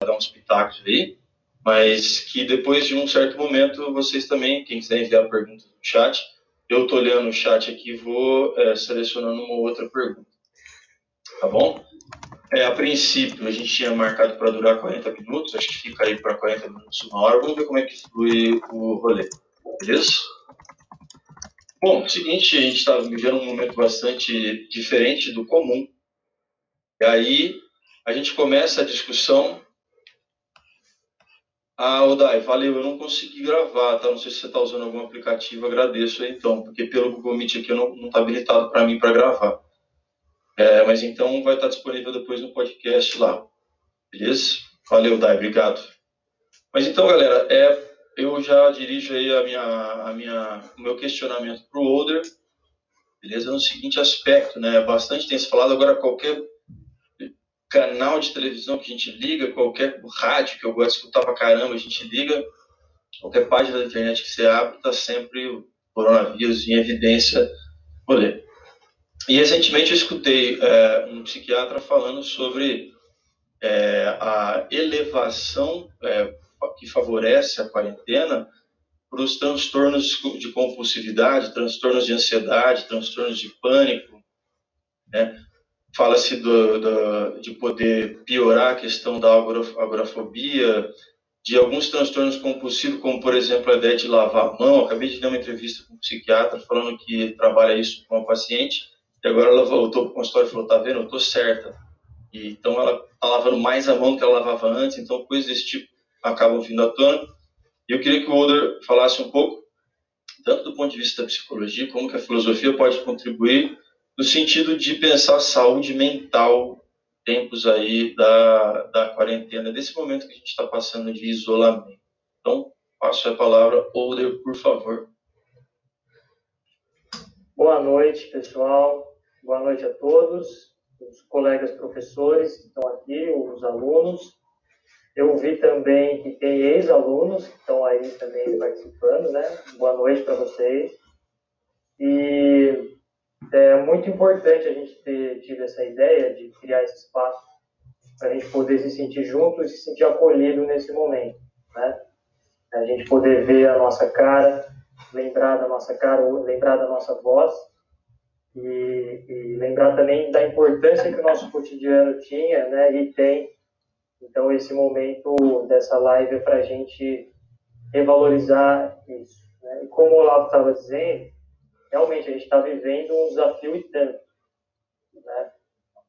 dar uns pitacos aí, mas que depois de um certo momento vocês também, quem quiser enviar perguntas no chat, eu estou olhando o chat aqui e vou é, selecionando uma outra pergunta. Tá bom? É, a princípio, a gente tinha marcado para durar 40 minutos, acho que fica aí para 40 minutos, uma hora. Vamos ver como é que flui o rolê. Beleza? Bom, seguinte, a gente está vivendo um momento bastante diferente do comum. E aí, a gente começa a discussão. Ah, Odai, valeu, eu não consegui gravar, tá? Não sei se você está usando algum aplicativo, agradeço aí, então, porque pelo Google Meet aqui eu não está habilitado para mim para gravar. É, mas então vai estar disponível depois no podcast lá. Beleza? Valeu, Dai, obrigado. Mas então, galera, é, eu já dirijo aí a minha, a minha, o meu questionamento para o Older, beleza? No seguinte aspecto, né? Bastante tem se falado agora qualquer canal de televisão que a gente liga, qualquer rádio que eu gosto de escutar pra caramba, a gente liga, qualquer página da internet que você abre, tá sempre o coronavírus em evidência. Ler. E recentemente eu escutei é, um psiquiatra falando sobre é, a elevação é, que favorece a quarentena para os transtornos de compulsividade, transtornos de ansiedade, transtornos de pânico. Né? Fala-se de poder piorar a questão da agorafobia, de alguns transtornos compulsivos, como por exemplo a ideia de lavar a mão. Acabei de dar uma entrevista com um psiquiatra falando que trabalha isso com uma paciente e agora ela voltou para o consultório e falou: tá vendo, eu tô certa. E, então ela tá lavando mais a mão do que ela lavava antes, então coisas desse tipo acabam vindo à tona. E eu queria que o Older falasse um pouco, tanto do ponto de vista da psicologia, como que a filosofia pode contribuir no sentido de pensar saúde mental tempos aí da, da quarentena, desse momento que a gente está passando de isolamento. Então, passo a palavra, Older, por favor. Boa noite, pessoal. Boa noite a todos, os colegas professores que estão aqui, os alunos. Eu vi também que tem ex-alunos que estão aí também participando, né? Boa noite para vocês. E é muito importante a gente ter tido essa ideia de criar esse espaço para a gente poder se sentir junto e se sentir acolhido nesse momento, né? A gente poder ver a nossa cara, lembrar da nossa cara, lembrar da nossa voz e, e, lembrar também da importância que o nosso cotidiano tinha né, e tem. Então, esse momento dessa live é para a gente revalorizar isso. Né? E como o Olavo estava dizendo, realmente a gente está vivendo um desafio tanto. Né?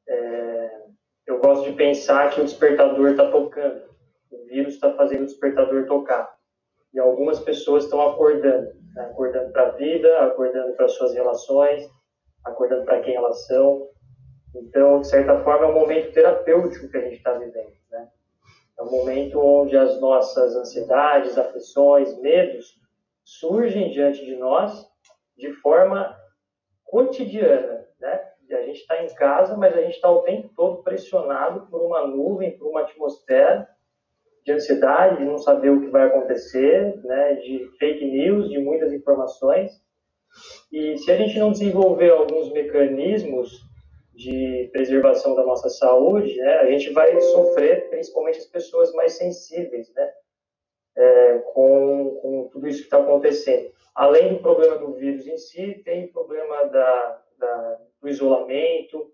É, eu gosto de pensar que o despertador está tocando, o vírus está fazendo o despertador tocar. E algumas pessoas estão acordando, né? acordando para a vida, acordando para suas relações, acordando para quem elas são. Então, de certa forma, é um momento terapêutico que a gente está vivendo. Né? É um momento onde as nossas ansiedades, aflições, medos surgem diante de nós de forma cotidiana. Né? A gente está em casa, mas a gente está o tempo todo pressionado por uma nuvem, por uma atmosfera de ansiedade, de não saber o que vai acontecer, né? de fake news, de muitas informações. E se a gente não desenvolver alguns mecanismos de preservação da nossa saúde, né, a gente vai sofrer, principalmente as pessoas mais sensíveis, né, é, com, com tudo isso que está acontecendo. Além do problema do vírus em si, tem o problema da, da, do isolamento,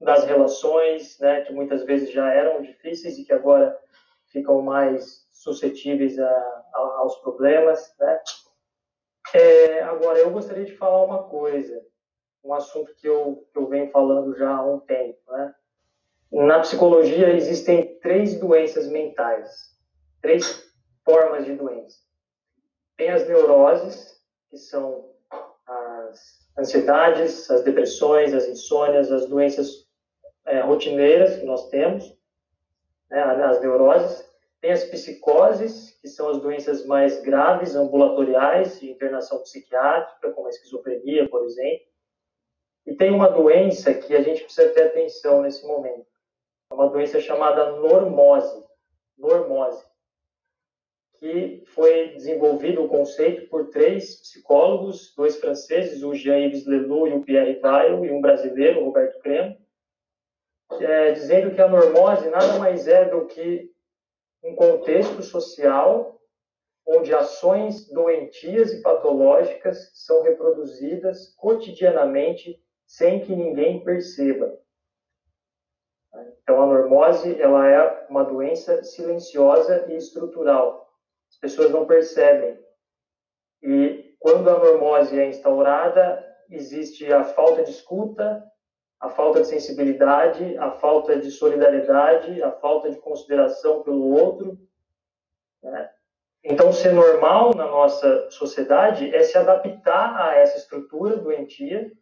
das relações, né, que muitas vezes já eram difíceis e que agora ficam mais suscetíveis a, a, aos problemas, né? É, agora, eu gostaria de falar uma coisa, um assunto que eu, que eu venho falando já há um tempo. Né? Na psicologia existem três doenças mentais, três formas de doença. Tem as neuroses, que são as ansiedades, as depressões, as insônias, as doenças é, rotineiras que nós temos, né, as neuroses. Tem as psicoses, que são as doenças mais graves, ambulatoriais, de internação psiquiátrica, como a esquizofrenia, por exemplo. E tem uma doença que a gente precisa ter atenção nesse momento. É uma doença chamada normose. Normose. Que foi desenvolvido o conceito por três psicólogos, dois franceses, o Jean-Yves Leloup e o Pierre Weil, e um brasileiro, Roberto Cremo, é, dizendo que a normose nada mais é do que um contexto social onde ações doentias e patológicas são reproduzidas cotidianamente sem que ninguém perceba. Então, a normose ela é uma doença silenciosa e estrutural. As pessoas não percebem. E quando a normose é instaurada, existe a falta de escuta, a falta de sensibilidade, a falta de solidariedade, a falta de consideração pelo outro. Né? Então, ser normal na nossa sociedade é se adaptar a essa estrutura doentia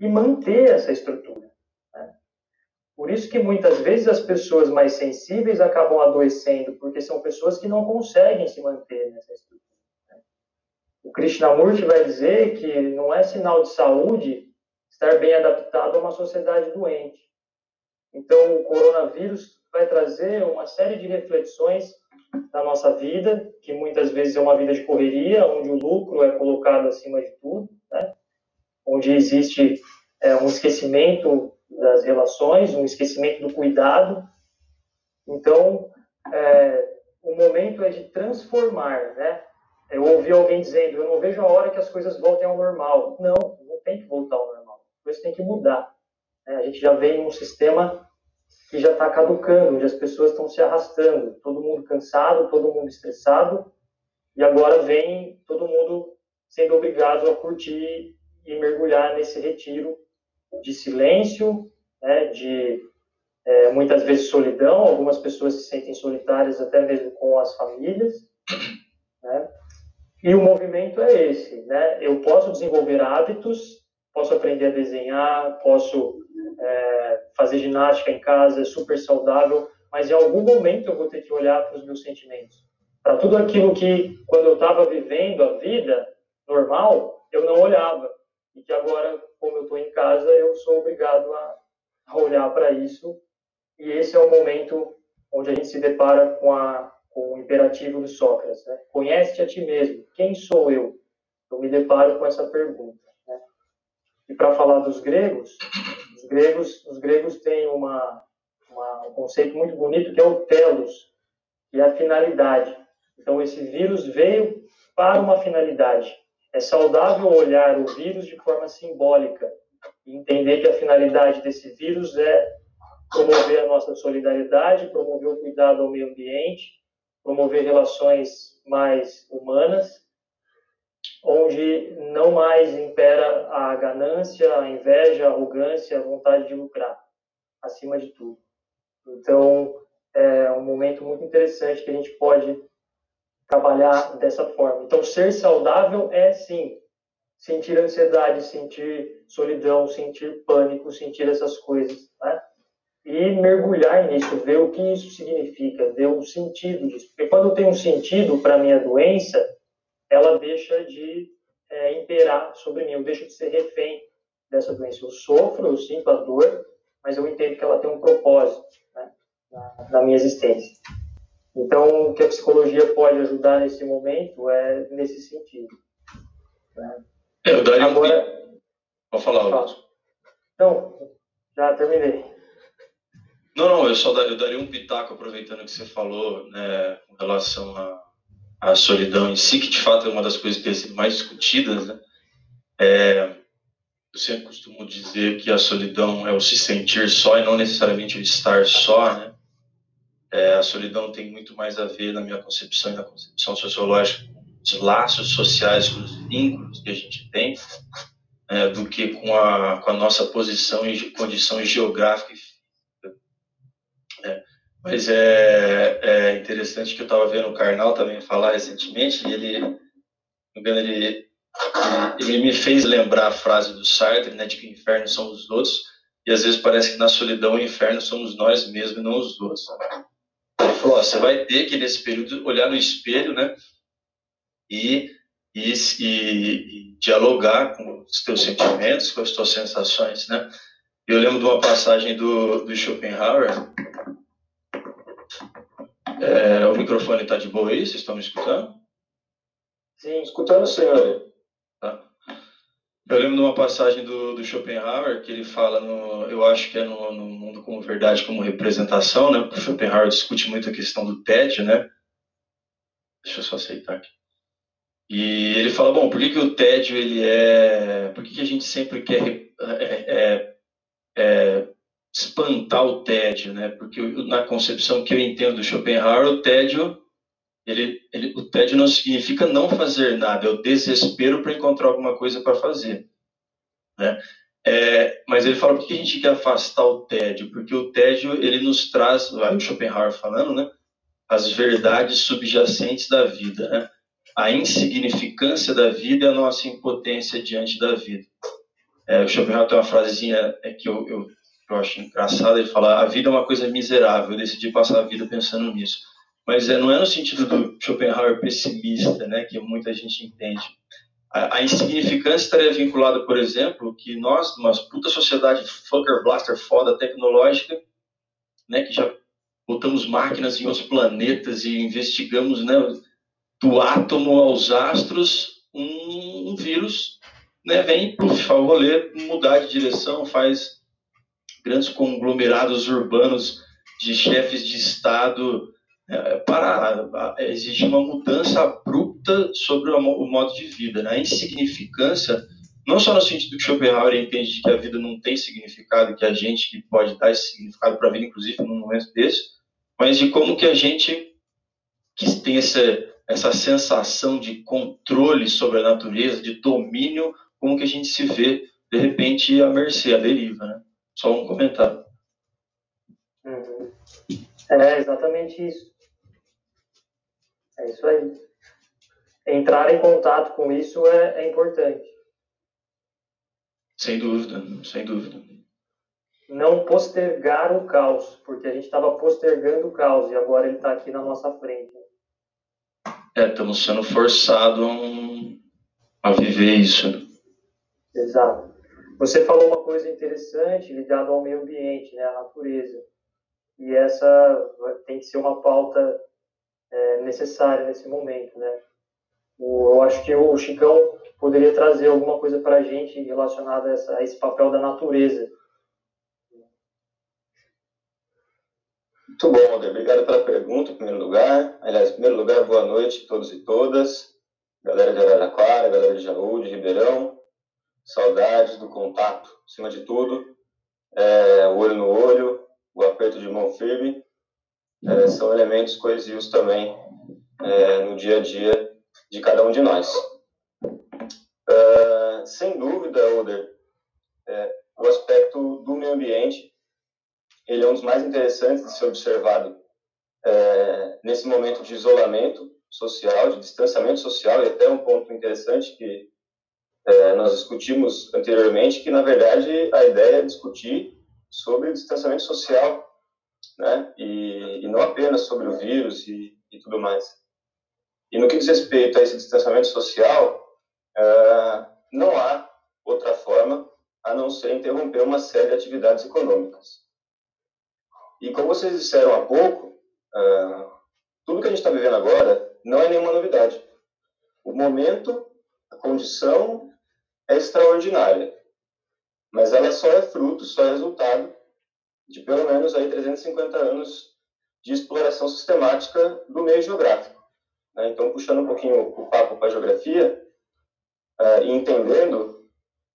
e manter essa estrutura. Né? Por isso que muitas vezes as pessoas mais sensíveis acabam adoecendo, porque são pessoas que não conseguem se manter nessa estrutura. Né? O Krishnamurti vai dizer que não é sinal de saúde estar bem adaptado a uma sociedade doente. Então, o coronavírus vai trazer uma série de reflexões na nossa vida, que muitas vezes é uma vida de correria, onde o lucro é colocado acima de tudo, né? onde existe é, um esquecimento das relações, um esquecimento do cuidado. Então, é, o momento é de transformar, né? Eu ouvi alguém dizendo, eu não vejo a hora que as coisas voltem ao normal. Não, não tem que voltar ao normal coisas têm que mudar. Né? A gente já vem num sistema que já está caducando, onde as pessoas estão se arrastando, todo mundo cansado, todo mundo estressado, e agora vem todo mundo sendo obrigado a curtir e mergulhar nesse retiro de silêncio, né, de é, muitas vezes solidão, algumas pessoas se sentem solitárias até mesmo com as famílias, né? E o movimento é esse, né? Eu posso desenvolver hábitos posso aprender a desenhar, posso é, fazer ginástica em casa, é super saudável, mas em algum momento eu vou ter que olhar para os meus sentimentos. Para tudo aquilo que, quando eu estava vivendo a vida normal, eu não olhava. E que agora, como eu estou em casa, eu sou obrigado a, a olhar para isso. E esse é o momento onde a gente se depara com, a, com o imperativo do Sócrates. Né? Conhece-te a ti mesmo. Quem sou eu? Eu me deparo com essa pergunta. E para falar dos gregos, os gregos, os gregos têm uma, uma, um conceito muito bonito que é o telos, que é a finalidade. Então esse vírus veio para uma finalidade. É saudável olhar o vírus de forma simbólica e entender que a finalidade desse vírus é promover a nossa solidariedade, promover o cuidado ao meio ambiente, promover relações mais humanas onde não mais impera a ganância, a inveja, a arrogância, a vontade de lucrar, acima de tudo. Então, é um momento muito interessante que a gente pode trabalhar dessa forma. Então, ser saudável é sim sentir ansiedade, sentir solidão, sentir pânico, sentir essas coisas, né? E mergulhar nisso, ver o que isso significa, ver o sentido disso. Porque quando eu tenho um sentido para minha doença, ela deixa de é, imperar sobre mim, eu deixo de ser refém dessa doença. Eu sofro, eu sinto a dor, mas eu entendo que ela tem um propósito né, na, na, minha existência. Então, o que a psicologia pode ajudar nesse momento é nesse sentido. Né? É, eu daria Agora, um... Pode falar, Augusto. Não, já terminei. Não, não, eu só daria, eu daria um pitaco aproveitando que você falou né, com relação a a solidão em si, que de fato é uma das coisas que tem sido mais discutidas, né? É, eu sempre costumo dizer que a solidão é o se sentir só e não necessariamente o estar só, né? É, a solidão tem muito mais a ver, na minha concepção e na concepção sociológica, com os laços sociais, com os vínculos que a gente tem, é, do que com a, com a nossa posição e condição geográfica e. É, mas é, é interessante que eu estava vendo o Karnal também falar recentemente, e ele, ele, ele me fez lembrar a frase do Sartre, né, de que o inferno são os outros, e às vezes parece que na solidão o inferno somos nós mesmos e não os outros. Ele falou, você vai ter que nesse período olhar no espelho, né, e, e, e, dialogar com os teus sentimentos, com as tuas sensações, né. Eu lembro de uma passagem do, do Schopenhauer, é, o microfone está de boa aí? Vocês estão me escutando? Sim, escutando, senhor. Eu lembro de uma passagem do, do Schopenhauer que ele fala no, eu acho que é no, no mundo como verdade como representação, né? O Schopenhauer discute muito a questão do tédio, né? Deixa eu só aceitar aqui. E ele fala, bom, por que, que o tédio ele é, por que, que a gente sempre quer é, é, é, espantar o tédio, né? Porque na concepção que eu entendo do Schopenhauer, o tédio ele, ele, o tédio não significa não fazer nada, é o desespero para encontrar alguma coisa para fazer. Né? É, mas ele fala por que a gente quer afastar o tédio? Porque o tédio ele nos traz, o Schopenhauer falando, né? as verdades subjacentes da vida, né? a insignificância da vida e a nossa impotência diante da vida. É, o Schopenhauer tem uma frasezinha é, que eu, eu, eu acho engraçada, ele fala, a vida é uma coisa miserável, eu decidi passar a vida pensando nisso mas é, não é no sentido do Schopenhauer pessimista, né, que muita gente entende. A, a insignificância estaria vinculada, por exemplo, que nós, uma puta sociedade fucker blaster foda tecnológica, né, que já botamos máquinas em outros planetas e investigamos, né, do átomo aos astros, um, um vírus, né, vem, faz o rolê, mudar de direção, faz grandes conglomerados urbanos de chefes de Estado para exigir uma mudança abrupta sobre o modo de vida. Né? A insignificância, não só no sentido que Schopenhauer entende que a vida não tem significado, que a gente que pode dar esse significado para a vida, inclusive num momento desse, mas de como que a gente que tem essa, essa sensação de controle sobre a natureza, de domínio, como que a gente se vê, de repente, à mercê, à deriva. Né? Só um comentário. Uhum. É exatamente isso. É isso aí. Entrar em contato com isso é, é importante. Sem dúvida, sem dúvida. Não postergar o caos, porque a gente estava postergando o caos e agora ele está aqui na nossa frente. É, estamos sendo forçados a, a viver isso. Exato. Você falou uma coisa interessante ligada ao meio ambiente, né, à natureza. E essa tem que ser uma pauta é, necessária nesse momento, né? O, eu acho que o Chicão poderia trazer alguma coisa para a gente relacionada a, esse papel da natureza. Muito bom, Alder. Obrigado pela pergunta, em primeiro lugar. Aliás, em primeiro lugar, boa noite a todos e todas. Galera de Araraquara, galera de Jaú, de Ribeirão. Saudades do contato, acima de tudo. É, o olho no olho, o aperto de mão firme é, são elementos coesivos também é, no dia a dia de cada um de nós. Uh, sem dúvida, Oder, é, o aspecto do meio ambiente ele é um dos mais interessantes de ser observado é, nesse momento de isolamento social, de distanciamento social, e até um ponto interessante que é, nós discutimos anteriormente, que na verdade a ideia é discutir sobre distanciamento social né? E, e não apenas sobre o vírus e, e, tudo mais. E no que diz respeito a esse distanciamento social, uh, não há outra forma a não ser interromper uma série de atividades econômicas. E como vocês disseram há pouco, uh, tudo que a gente está vivendo agora não é nenhuma novidade. O momento, a condição é extraordinária, mas ela só é fruto, só é resultado de pelo menos aí 350 anos de exploração sistemática do meio geográfico. Né? Então, puxando um pouquinho o papo para a geografia uh, e entendendo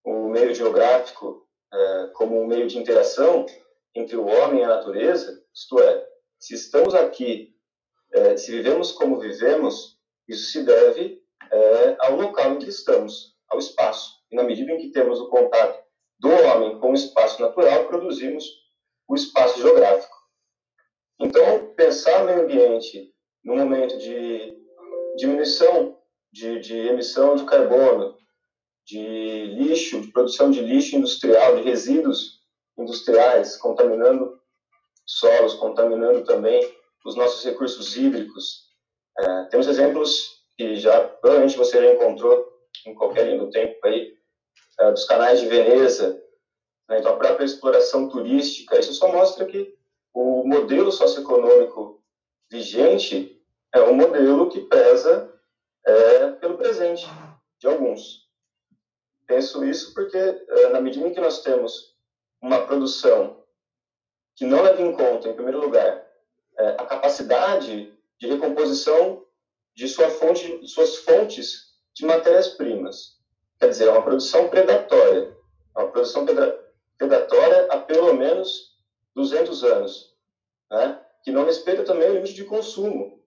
o meio geográfico uh, como um meio de interação entre o homem e a natureza, isto é, se estamos aqui, uh, se vivemos como vivemos, isso se deve ao local em que estamos, ao espaço. E na medida em que temos o contato do homem com o espaço natural, produzimos o espaço geográfico. Então, pensar meio ambiente no momento de diminuição de, de emissão de carbono, de lixo, de produção de lixo industrial, de resíduos industriais, contaminando solos, contaminando também os nossos recursos hídricos. É, temos exemplos que já provavelmente você já encontrou em qualquer linha do tempo aí, é, dos canais de Veneza, né? Então, a própria exploração turística, isso só mostra que o modelo socioeconômico vigente é um modelo que preza é, pelo presente de alguns. Penso isso porque, uh, na medida em que nós temos uma produção que não leva em conta, em primeiro lugar, uh, a capacidade de recomposição de sua fonte, suas fontes de matérias-primas. Quer dizer, é uma produção predatória. É uma produção predatória há pelo menos 200 anos, né? que não respeita também o limite de consumo.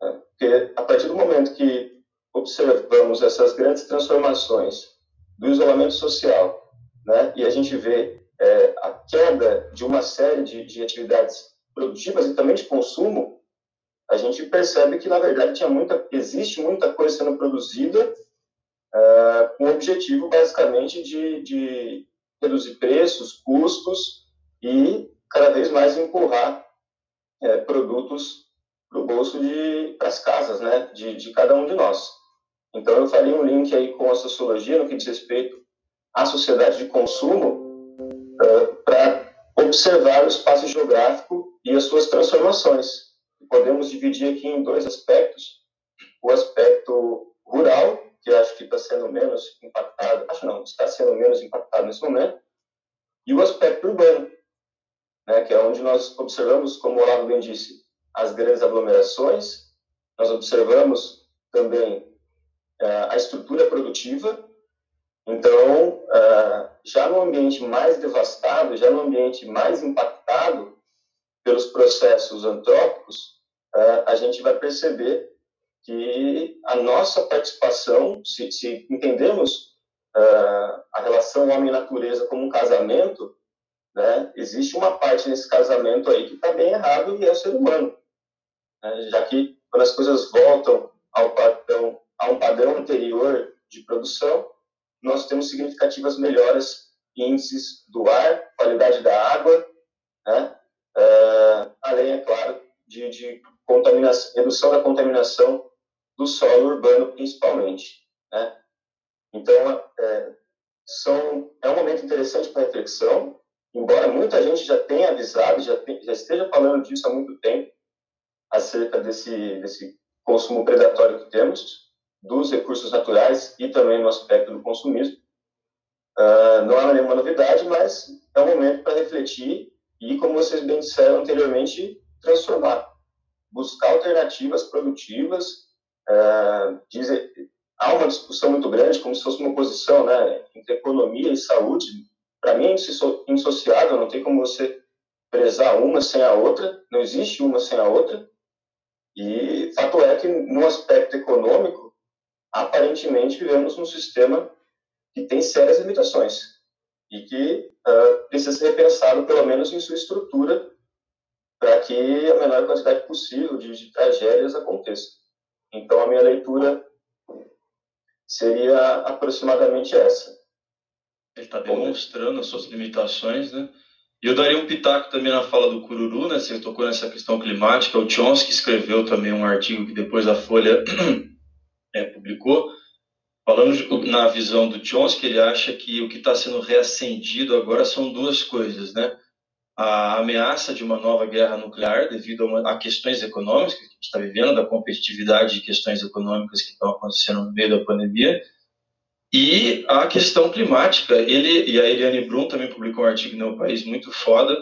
Né? Porque a partir do momento que observamos essas grandes transformações do isolamento social, né? e a gente vê é, a queda de uma série de, de atividades produtivas e também de consumo, a gente percebe que, na verdade, tinha muita, existe muita coisa sendo produzida uh, com o objetivo, basicamente, de, de reduzir preços, custos e, cada vez mais, empurrar uh, produtos para o bolso de as casas, né, de, de cada um de nós. Então, eu faria um link aí com a sociologia no que diz respeito à sociedade de consumo uh, para observar o espaço geográfico e as suas transformações podemos dividir aqui em dois aspectos. O aspecto rural, que acho que está sendo menos impactado, acho não, está sendo menos impactado nesse momento, e o aspecto urbano, né, que é onde nós observamos, como o Olavo bem disse, as grandes aglomerações, nós observamos também uh, a estrutura produtiva, então, uh, já no ambiente mais devastado, já no ambiente mais impactado pelos processos antrópicos, a gente vai perceber que a nossa participação, se, se entendemos a relação homem-natureza como um casamento, né, existe uma parte nesse casamento aí que está bem errado e é o ser humano. Né, já que quando as coisas voltam ao padrão, a um padrão anterior de produção, nós temos significativas melhoras em índices do ar, qualidade da água, né, uh, além, é claro, de, de redução da contaminação do solo urbano, principalmente. Né? Então, é, são, é um momento interessante para reflexão, embora muita gente já tenha avisado, já, tem, já esteja falando disso há muito tempo, acerca desse, desse consumo predatório que temos, dos recursos naturais e também no aspecto do consumismo. Uh, não é nenhuma novidade, mas é um momento para refletir e, como vocês bem disseram anteriormente, transformar buscar alternativas produtivas. Dizer, há uma discussão muito grande, como se fosse uma oposição né, entre economia e saúde. Para mim é indissociável, não tem como você prezar uma sem a outra, não existe uma sem a outra. E fato é que, no aspecto econômico, aparentemente vivemos num sistema que tem sérias limitações e que uh, precisa ser repensado, pelo menos em sua estrutura, para que a menor quantidade possível de, de tragédias aconteça. Então, a minha leitura seria aproximadamente essa. Ele está demonstrando as suas limitações, né? E eu daria um pitaco também na fala do Cururu, né? Você tocou nessa questão climática. O Chomsky escreveu também um artigo que depois a Folha é, publicou, falando na visão do Chomsky, ele acha que o que está sendo reacendido agora são duas coisas, né? A ameaça de uma nova guerra nuclear devido a, uma, a questões econômicas que a gente está vivendo, da competitividade de questões econômicas que estão acontecendo no meio da pandemia, e a questão climática. Ele e a Eliane Brum também publicou um artigo no País muito foda,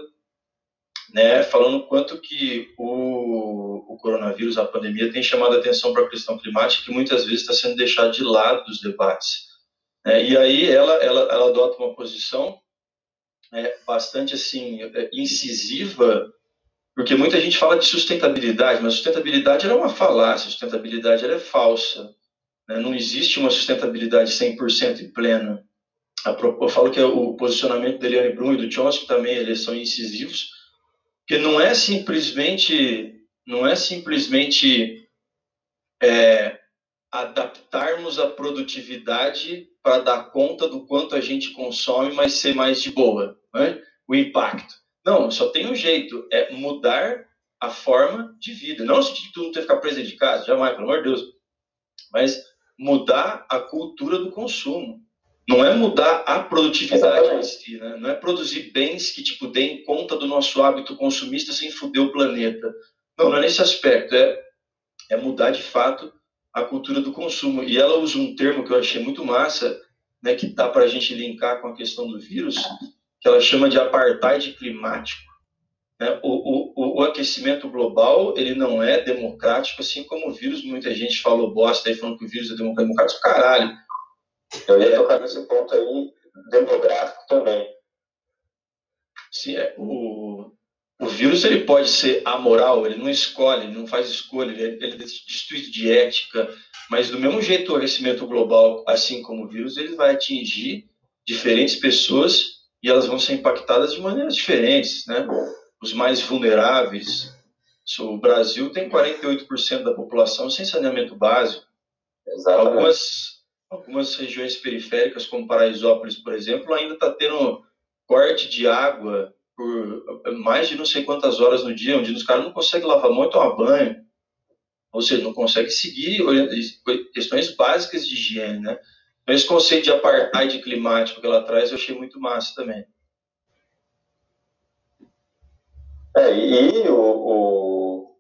né, falando quanto que o, o coronavírus, a pandemia, tem chamado a atenção para a questão climática que muitas vezes está sendo deixada de lado dos debates. Né, e aí ela, ela, ela adota uma posição é, bastante assim é, incisiva, porque muita gente fala de sustentabilidade, mas sustentabilidade é uma falácia, sustentabilidade é falsa. Né? Não existe uma sustentabilidade 100% e plena. Eu falo que o posicionamento da Eliane Brum e do Chomsky também eles são incisivos, porque não é simplesmente não é simplesmente é, adaptarmos a produtividade para dar conta do quanto a gente consome, mas ser mais de boa, né? o impacto. Não, só tem um jeito, é mudar a forma de vida. Não no sentido de tu não ter que ficar preso de casa, jamais, pelo amor de Deus. Mas mudar a cultura do consumo. Não é mudar a produtividade em si, né? Não é produzir bens que, tipo, deem conta do nosso hábito consumista sem foder o planeta. Não, não é nesse aspecto. É, é mudar, de fato, a cultura do consumo. E ela usa um termo que eu achei muito massa, né, que dá para a gente linkar com a questão do vírus, que ela chama de apartheid climático. Né? O, o, o, aquecimento global ele não é democrático, assim como o vírus. Muita gente falou bosta aí falando que o vírus é democrático. Caralho. Eu ia tocar nesse ponto aí, demográfico também. Sim, é, o, o vírus ele pode ser amoral, ele não escolhe, ele não faz escolha, ele, ele é destituído de ética, mas do mesmo jeito o aquecimento global, assim como o vírus, ele vai atingir diferentes pessoas e elas vão ser impactadas de maneiras diferentes, né? Os mais vulneráveis, o Brasil tem 48% da população sem saneamento básico. Exatamente. Algumas, algumas regiões periféricas, como Paraisópolis, por exemplo, ainda está tendo corte de água por mais de não sei quantas horas no dia, onde os caras não conseguem lavar mão e tomar banho. Ou seja, não conseguem seguir questões básicas de higiene, né? Então, esse conceito de apartheid climático que ela traz, eu achei muito massa também. É, e o, o,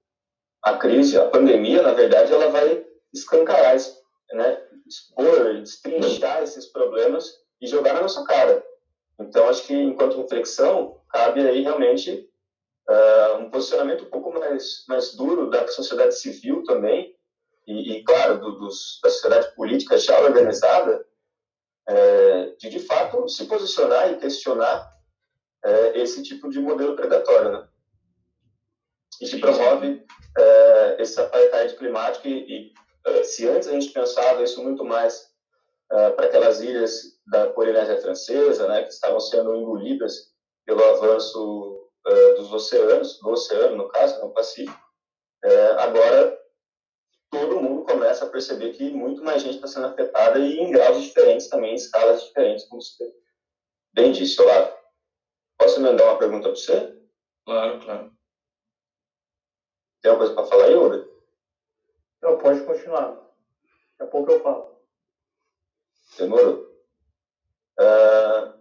a crise, a pandemia, na verdade, ela vai escancarar, né, expor, destrinchar esses problemas e jogar na nossa cara. Então, acho que, enquanto reflexão, cabe aí realmente uh, um posicionamento um pouco mais, mais duro da sociedade civil também, e, e claro, do, dos, da sociedade política já organizada, é, de de fato se posicionar e questionar é, esse tipo de modelo predatório, né? E que promove é, esse apartheid climático e, e, se antes a gente pensava isso muito mais para aquelas ilhas da Polinésia Francesa, né, que estavam sendo engolidas pelo avanço dos oceanos, do oceano, no caso, no Pacífico, agora todo mundo começa a perceber que muito mais gente está sendo afetada e em graus diferentes também, em escalas diferentes, como você bem disse, Olavo. Posso mandar uma pergunta para você? Claro, claro. Tem alguma coisa para falar aí, Uri? Não, pode continuar. Daqui a pouco eu falo. Demorou. Uh,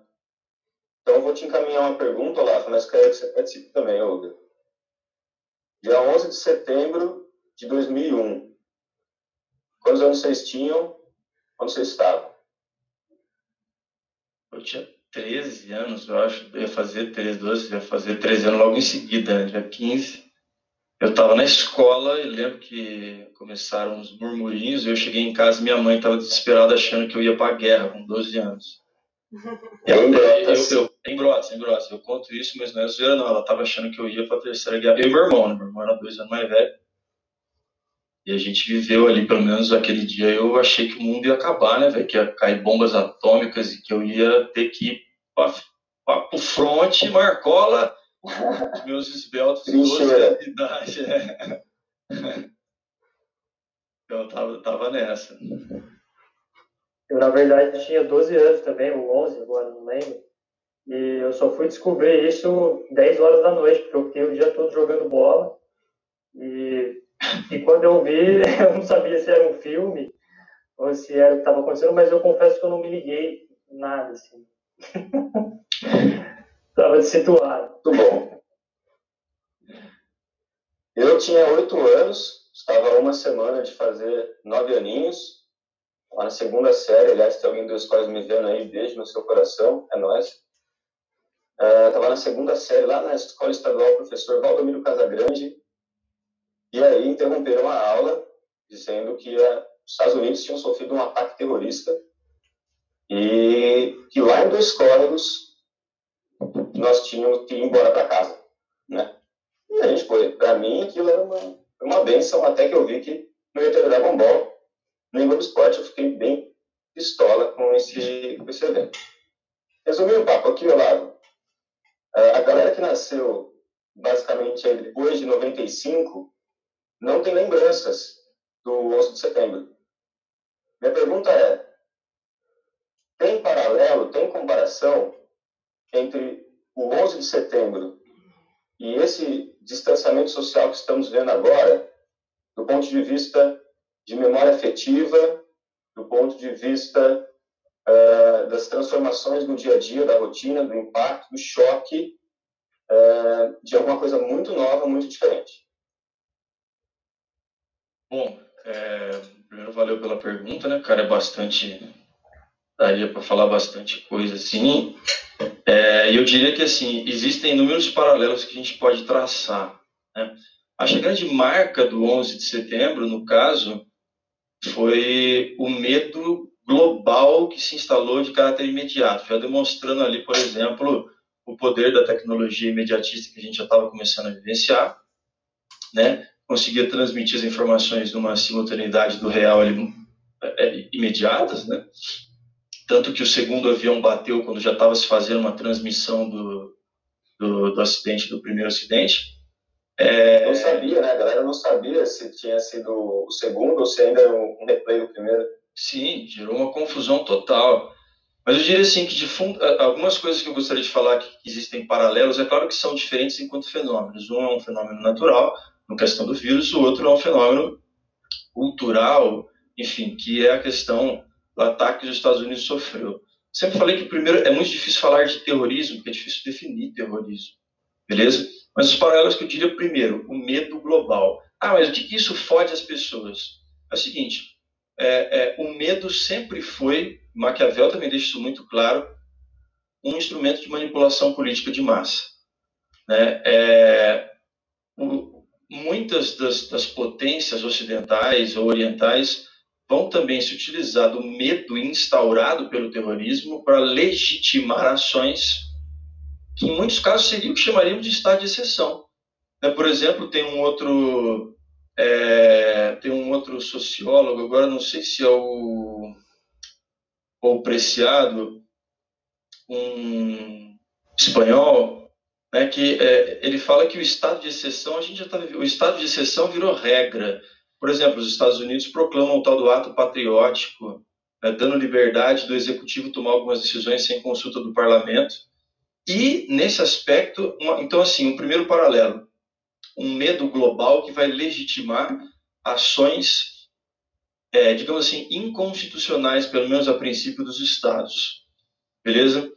então, eu vou te encaminhar uma pergunta, Olavo, mas quero que você participe também, Olga. Dia 11 de setembro de 2001, Quantos anos vocês tinham? Onde vocês estavam? Eu tinha 13 anos, eu acho. Eu ia fazer 13, 12, ia fazer 13 anos logo em seguida, né? dia 15. Eu estava na escola e lembro que começaram uns murmurinhos. Eu cheguei em casa e minha mãe estava desesperada achando que eu ia para a guerra com 12 anos. É em Brotas. Eu, eu, conto isso, mas não é zoeira, não. Ela estava achando que eu ia para a terceira guerra. Eu e meu irmão, né? Meu irmão era dois anos mais velho. E a gente viveu ali, pelo menos aquele dia, eu achei que o mundo ia acabar, né, velho? Que ia cair bombas atômicas e que eu ia ter que ir para o fronte, Marcola, meus esbeltos 12 anos de idade. É. Eu tava, tava nessa. Eu, na verdade, tinha 12 anos também, ou 11, agora não lembro. E eu só fui descobrir isso 10 horas da noite, porque eu fiquei o dia todo jogando bola. E e quando eu vi, eu não sabia se era um filme ou se era o que estava acontecendo, mas eu confesso que eu não me liguei nada, assim. Estava situado. Muito bom. Eu tinha oito anos, estava uma semana de fazer nove aninhos, lá na segunda série, aliás, tem alguém das escolas me vendo aí, beijo no seu coração, é nóis. Estava uh, na segunda série, lá na escola estadual, professor Valdomiro Casagrande, e aí interromperam a aula dizendo que a, os Estados Unidos tinham sofrido um ataque terrorista e que lá em Dois Córregos nós tínhamos que ir embora para casa, né? E a gente foi. Para mim, aquilo era uma, uma benção, até que eu vi que não ia ter Dragon Ball Globo Esporte. Eu fiquei bem pistola com esse, com esse evento. Resumindo o papo aqui, Olavo, a galera que nasceu basicamente depois de 95 não tem lembranças do 11 de setembro. Minha pergunta é: tem paralelo, tem comparação entre o 11 de setembro e esse distanciamento social que estamos vendo agora, do ponto de vista de memória afetiva, do ponto de vista uh, das transformações no dia a dia, da rotina, do impacto, do choque, uh, de alguma coisa muito nova, muito diferente? Bom, é, primeiro valeu pela pergunta, né, cara? É bastante, daria para falar bastante coisa assim. É, eu diria que assim existem inúmeros paralelos que a gente pode traçar. Né? Acho que a grande marca do 11 de setembro, no caso, foi o medo global que se instalou de caráter imediato, já demonstrando ali, por exemplo, o poder da tecnologia imediatista que a gente já estava começando a vivenciar, né? Conseguia transmitir as informações numa simultaneidade do real ali, é, é, imediatas, né? Tanto que o segundo avião bateu quando já estava se fazendo uma transmissão do, do, do acidente, do primeiro acidente. É... Não sabia, né? A galera não sabia se tinha sido o segundo ou se ainda era um replay do primeiro. Sim, gerou uma confusão total. Mas eu diria assim que de fundo, algumas coisas que eu gostaria de falar que existem paralelos, é claro que são diferentes enquanto fenômenos. Um é um fenômeno natural, no questão do vírus, o outro é um fenômeno cultural, enfim, que é a questão do ataque que os Estados Unidos sofreu. Sempre falei que primeiro é muito difícil falar de terrorismo, porque é difícil definir terrorismo, beleza? Mas os paralelos que eu diria primeiro, o medo global. Ah, mas que, que isso fode as pessoas? É o seguinte, é, é, o medo sempre foi, Maquiavel também deixa isso muito claro, um instrumento de manipulação política de massa. Né? É, o, muitas das, das, potências ocidentais ou orientais vão também se utilizar do medo instaurado pelo terrorismo para legitimar ações que, em muitos casos, seriam o que chamaríamos de estado de exceção. Né? Por exemplo, tem um outro é, tem um outro sociólogo, agora não sei se é o, o Preciado, um espanhol, né, que é, ele fala que o estado de exceção, a gente já tá, o estado de exceção virou regra. Por exemplo, os Estados Unidos proclamam o tal do ato patriótico, né, dando liberdade do executivo tomar algumas decisões sem consulta do parlamento. E, nesse aspecto, uma, então, assim, um primeiro paralelo um medo global que vai legitimar ações, é, digamos assim, inconstitucionais, pelo menos a princípio, dos estados. Beleza?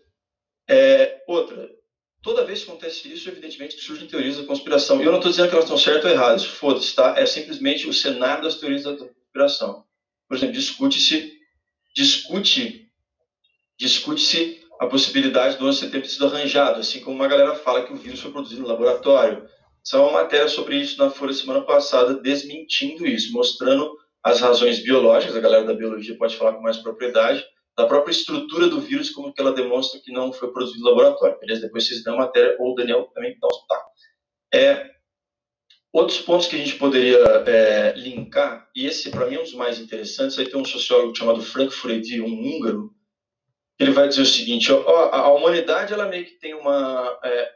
É, outra, toda vez que acontece isso, evidentemente surgem teorias da conspiração. E eu não estou dizendo que elas estão certas ou erradas, foda-se, tá? É simplesmente o cenário das teorias da conspiração. Por exemplo, discute-se, discute, discute-se a possibilidade do 11 de setembro ter sido arranjado, assim como uma galera fala que o vírus foi produzido no laboratório, Saiu uma matéria sobre isso na Folha semana passada, desmentindo isso, mostrando as razões biológicas, a galera da biologia pode falar com mais propriedade, da própria estrutura do vírus, como que ela demonstra que não foi produzido no laboratório. Beleza? Depois vocês dão a matéria, ou o Daniel também dá um sotaque. É, outros pontos que a gente poderia é, linkar, e esse para mim é um dos mais interessantes, aí tem um sociólogo chamado Frank Furedi, um húngaro, ele vai dizer o seguinte, ó, a, humanidade ela meio que tem uma... É,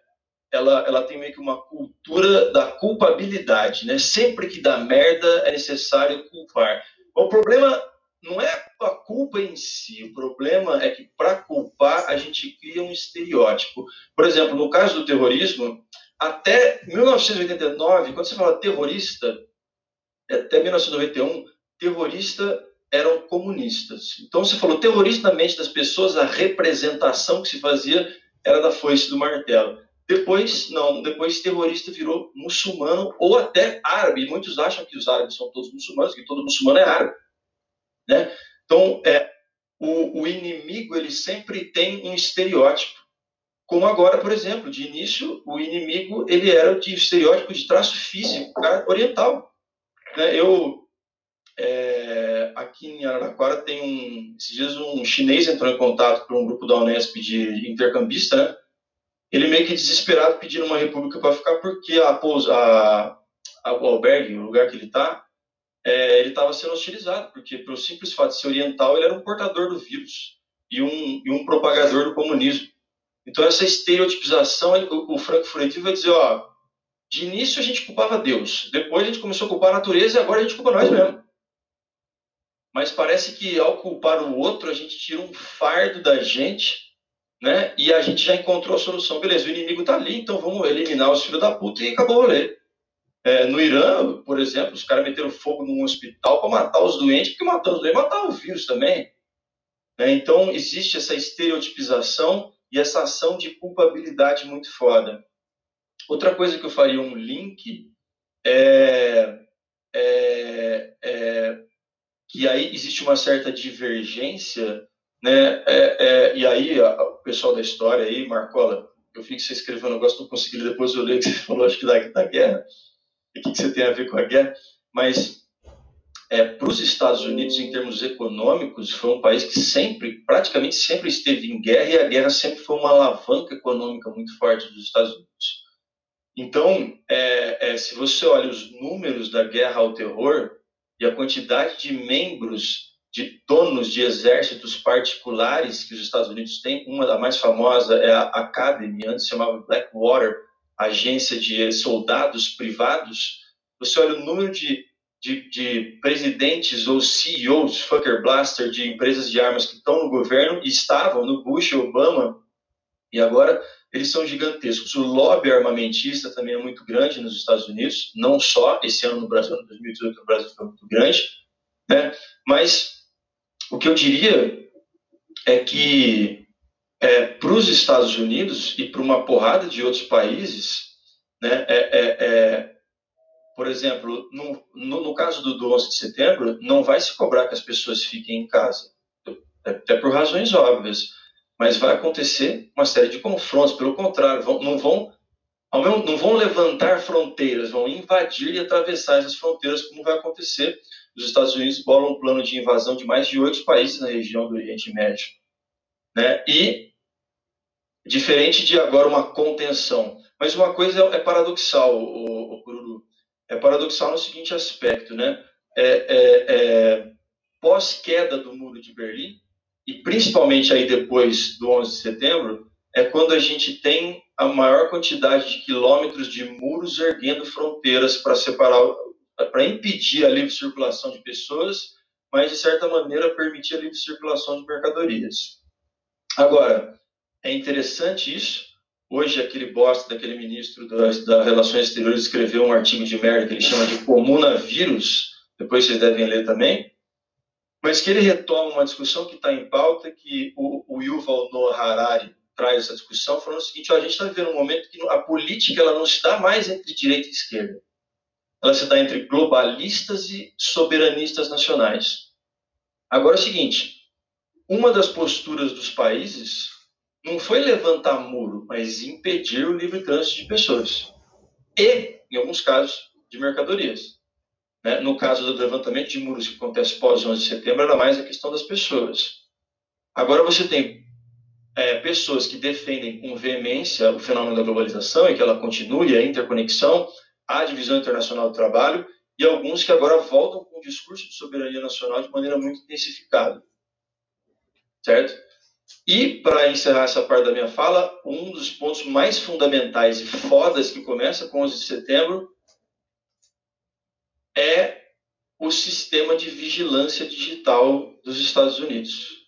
ela, ela tem meio que uma cultura da culpabilidade, né? Sempre que dá merda é necessário culpar. O problema não é a culpa em si, o problema é que para culpar a gente cria um estereótipo. Por exemplo, no caso do terrorismo, até 1989, quando você fala terrorista, até 1991, terrorista eram comunistas. Então você falou terrorista na mente das pessoas, a representação que se fazia era da foice do martelo. Depois, não, depois terrorista virou muçulmano ou até árabe. Muitos acham que os árabes são todos muçulmanos, que todo muçulmano é árabe. Né? Então, é, o, o inimigo ele sempre tem um estereótipo. Como agora, por exemplo, de início, o inimigo ele era de estereótipo de traço físico, cara, oriental. Né? Eu, é, aqui em Araraquara, tem um, esses dias um chinês entrou em contato com um grupo da Unesp de intercambista, né? ele meio que desesperado pedindo uma república para ficar porque a, a, a, o albergue, o lugar que ele está, é, ele estava sendo hostilizado, porque pelo simples fato de ser oriental, ele era um portador do vírus e um, e um propagador do comunismo. Então essa estereotipização, o, o Franco Furedi vai dizer, ó, de início a gente culpava Deus, depois a gente começou a culpar a natureza e agora a gente culpa nós mesmos. Mas parece que ao culpar o outro, a gente tira um fardo da gente né? E a gente já encontrou a solução. Beleza, o inimigo está ali, então vamos eliminar os filhos da puta e acabou o rolê. É, no Irã, por exemplo, os caras meteram fogo num hospital para matar os doentes, porque matando os doentes matar o vírus também. Né? Então, existe essa estereotipização e essa ação de culpabilidade muito foda. Outra coisa que eu faria um link é, é, é que aí existe uma certa divergência Né? É, é, e aí, a, o pessoal da história aí, Marcola, eu vi que você escreveu um negócio, não consegui ler, depois eu li que você falou, acho que da, da guerra, o que, que você tem a ver com a guerra, mas é, para os Estados Unidos, em termos econômicos, foi um país que sempre, praticamente sempre esteve em guerra, e a guerra sempre foi uma alavanca econômica muito forte dos Estados Unidos. Então, é, é, se você olha os números da guerra ao terror a quantidade de membros, de donos de exércitos particulares que os Estados Unidos têm, uma da mais famosa é a Academy, antes se chamava Blackwater, agência de soldados privados. Você olha o número de, de, de presidentes ou CEOs, fucker blaster, de empresas de armas que estão no governo e estavam no Bush, Obama, e agora eles são gigantescos. O lobby armamentista também é muito grande nos Estados Unidos, não só esse ano no Brasil, em 2018 no Brasil foi muito grande, né? Mas o que eu diria é que é, para os Estados Unidos e para uma porrada de outros países, né, é, é, é por exemplo, no, no, no caso do, do 11 de setembro, não vai se cobrar que as pessoas fiquem em casa, até por razões óbvias mas vai acontecer uma série de confrontos. Pelo contrário, vão, não, vão, não vão levantar fronteiras, vão invadir e atravessar essas fronteiras, como vai acontecer. Os Estados Unidos bolam um plano de invasão de mais de oito países na região do Oriente Médio. Né? E, diferente de agora uma contenção. Mas uma coisa é, paradoxal, o. É paradoxal no seguinte aspecto, né? É, é, é, pós-queda do Muro de Berlim, e principalmente aí depois do 11 de setembro, é quando a gente tem a maior quantidade de quilômetros de muros erguendo fronteiras para separar, para impedir a livre circulação de pessoas, mas de certa maneira permitir a livre circulação de mercadorias. Agora, é interessante isso. Hoje, aquele bosta daquele ministro das, das Relações Exteriores escreveu um artigo de merda que ele chama de comunavírus, depois vocês devem ler também, mas que ele retoma uma discussão que está em pauta, que o, o Yuval Noah Harari traz essa discussão, falando o seguinte, ó, a gente está vivendo um momento que a política ela não está mais entre direita e esquerda. Ela se dá entre globalistas e soberanistas nacionais. Agora é o seguinte, uma das posturas dos países não foi levantar muro, mas impedir o livre trânsito de pessoas. E, em alguns casos, de mercadorias. Né? No caso do levantamento de muros que acontece pós 11 de setembro, era mais a questão das pessoas. Agora você tem é, pessoas que defendem com veemência o fenômeno da globalização e que ela continue, a interconexão, a divisão internacional do trabalho, e alguns que agora voltam com o discurso de soberania nacional de maneira muito intensificada. Certo? E, para encerrar essa parte da minha fala, um dos pontos mais fundamentais e fodas que começa com 11 de setembro é o sistema de vigilância digital dos Estados Unidos,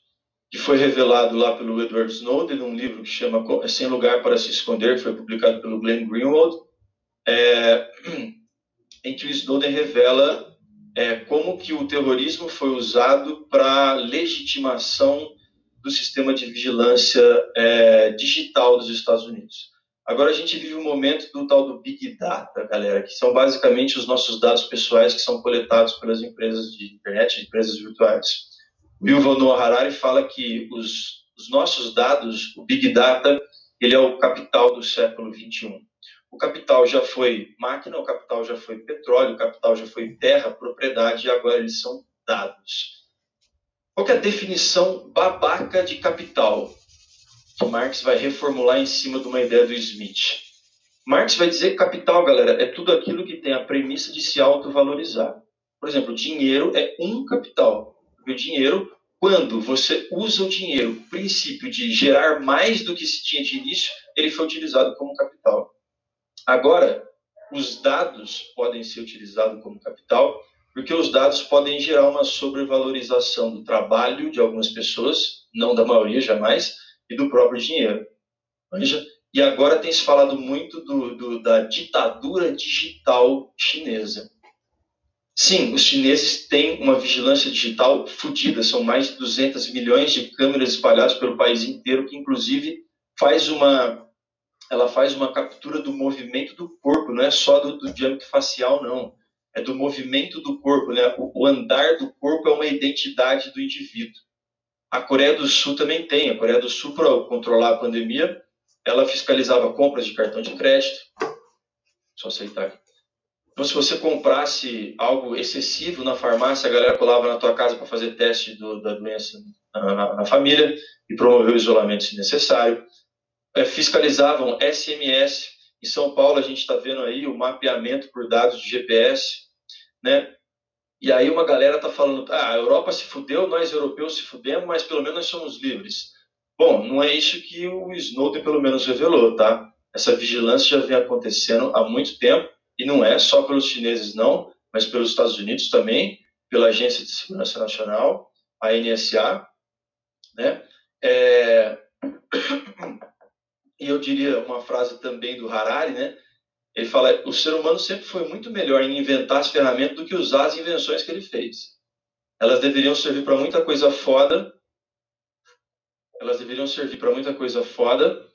que foi revelado lá pelo Edward Snowden, num livro que chama Sem Lugar para Se Esconder, que foi publicado pelo Glenn Greenwald, é, em que o Snowden revela é, como que o terrorismo foi usado para legitimação do sistema de vigilância é, digital dos Estados Unidos. Agora a gente vive um momento do tal do Big Data, galera, que são basicamente os nossos dados pessoais que são coletados pelas empresas de internet, empresas virtuais. O Yuval Noah Harari fala que os, os nossos dados, o Big Data, ele é o capital do século 21. O capital já foi máquina, o capital já foi petróleo, o capital já foi terra, propriedade, e agora eles são dados. Qual é a definição babaca de capital? Marx vai reformular em cima de uma ideia do Smith. Marx vai dizer que capital, galera, é tudo aquilo que tem a premissa de se autovalorizar. Por exemplo, dinheiro é um capital. Porque o dinheiro, quando você usa o dinheiro, o princípio de gerar mais do que se tinha de início, ele foi utilizado como capital. Agora, os dados podem ser utilizados como capital, porque os dados podem gerar uma sobrevalorização do trabalho de algumas pessoas, não da maioria jamais, e do próprio dinheiro. Veja? E agora tem se falado muito do, do, da ditadura digital chinesa. Sim, os chineses têm uma vigilância digital fodida, são mais de 200 milhões de câmeras espalhadas pelo país inteiro, que inclusive faz uma, ela faz uma captura do movimento do corpo, não é só do, do diâmetro facial, não. É do movimento do corpo, né? O, o andar do corpo é uma identidade do indivíduo. A Coreia do Sul também tem. A Coreia do Sul, para controlar a pandemia, ela fiscalizava compras de cartão de crédito. Só aceitar aqui. Então, se você comprasse algo excessivo na farmácia, a galera colava na tua casa para fazer teste do, da doença na, na, família e promover o isolamento se necessário. É, fiscalizavam SMS. Em São Paulo, a gente está vendo aí o mapeamento por dados de GPS, né? E aí uma galera está falando, ah, a Europa se fudeu, nós europeus se fudemos, mas pelo menos nós somos livres. Bom, não é isso que o Snowden pelo menos revelou, tá? Essa vigilância já vem acontecendo há muito tempo e não é só pelos chineses, não, mas pelos Estados Unidos também, pela Agência de Segurança Nacional, a NSA, né? É... E eu diria uma frase também do Harari, né? Ele fala: o ser humano sempre foi muito melhor em inventar as ferramentas do que usar as invenções que ele fez. Elas deveriam servir para muita coisa foda. Elas deveriam servir para muita coisa foda,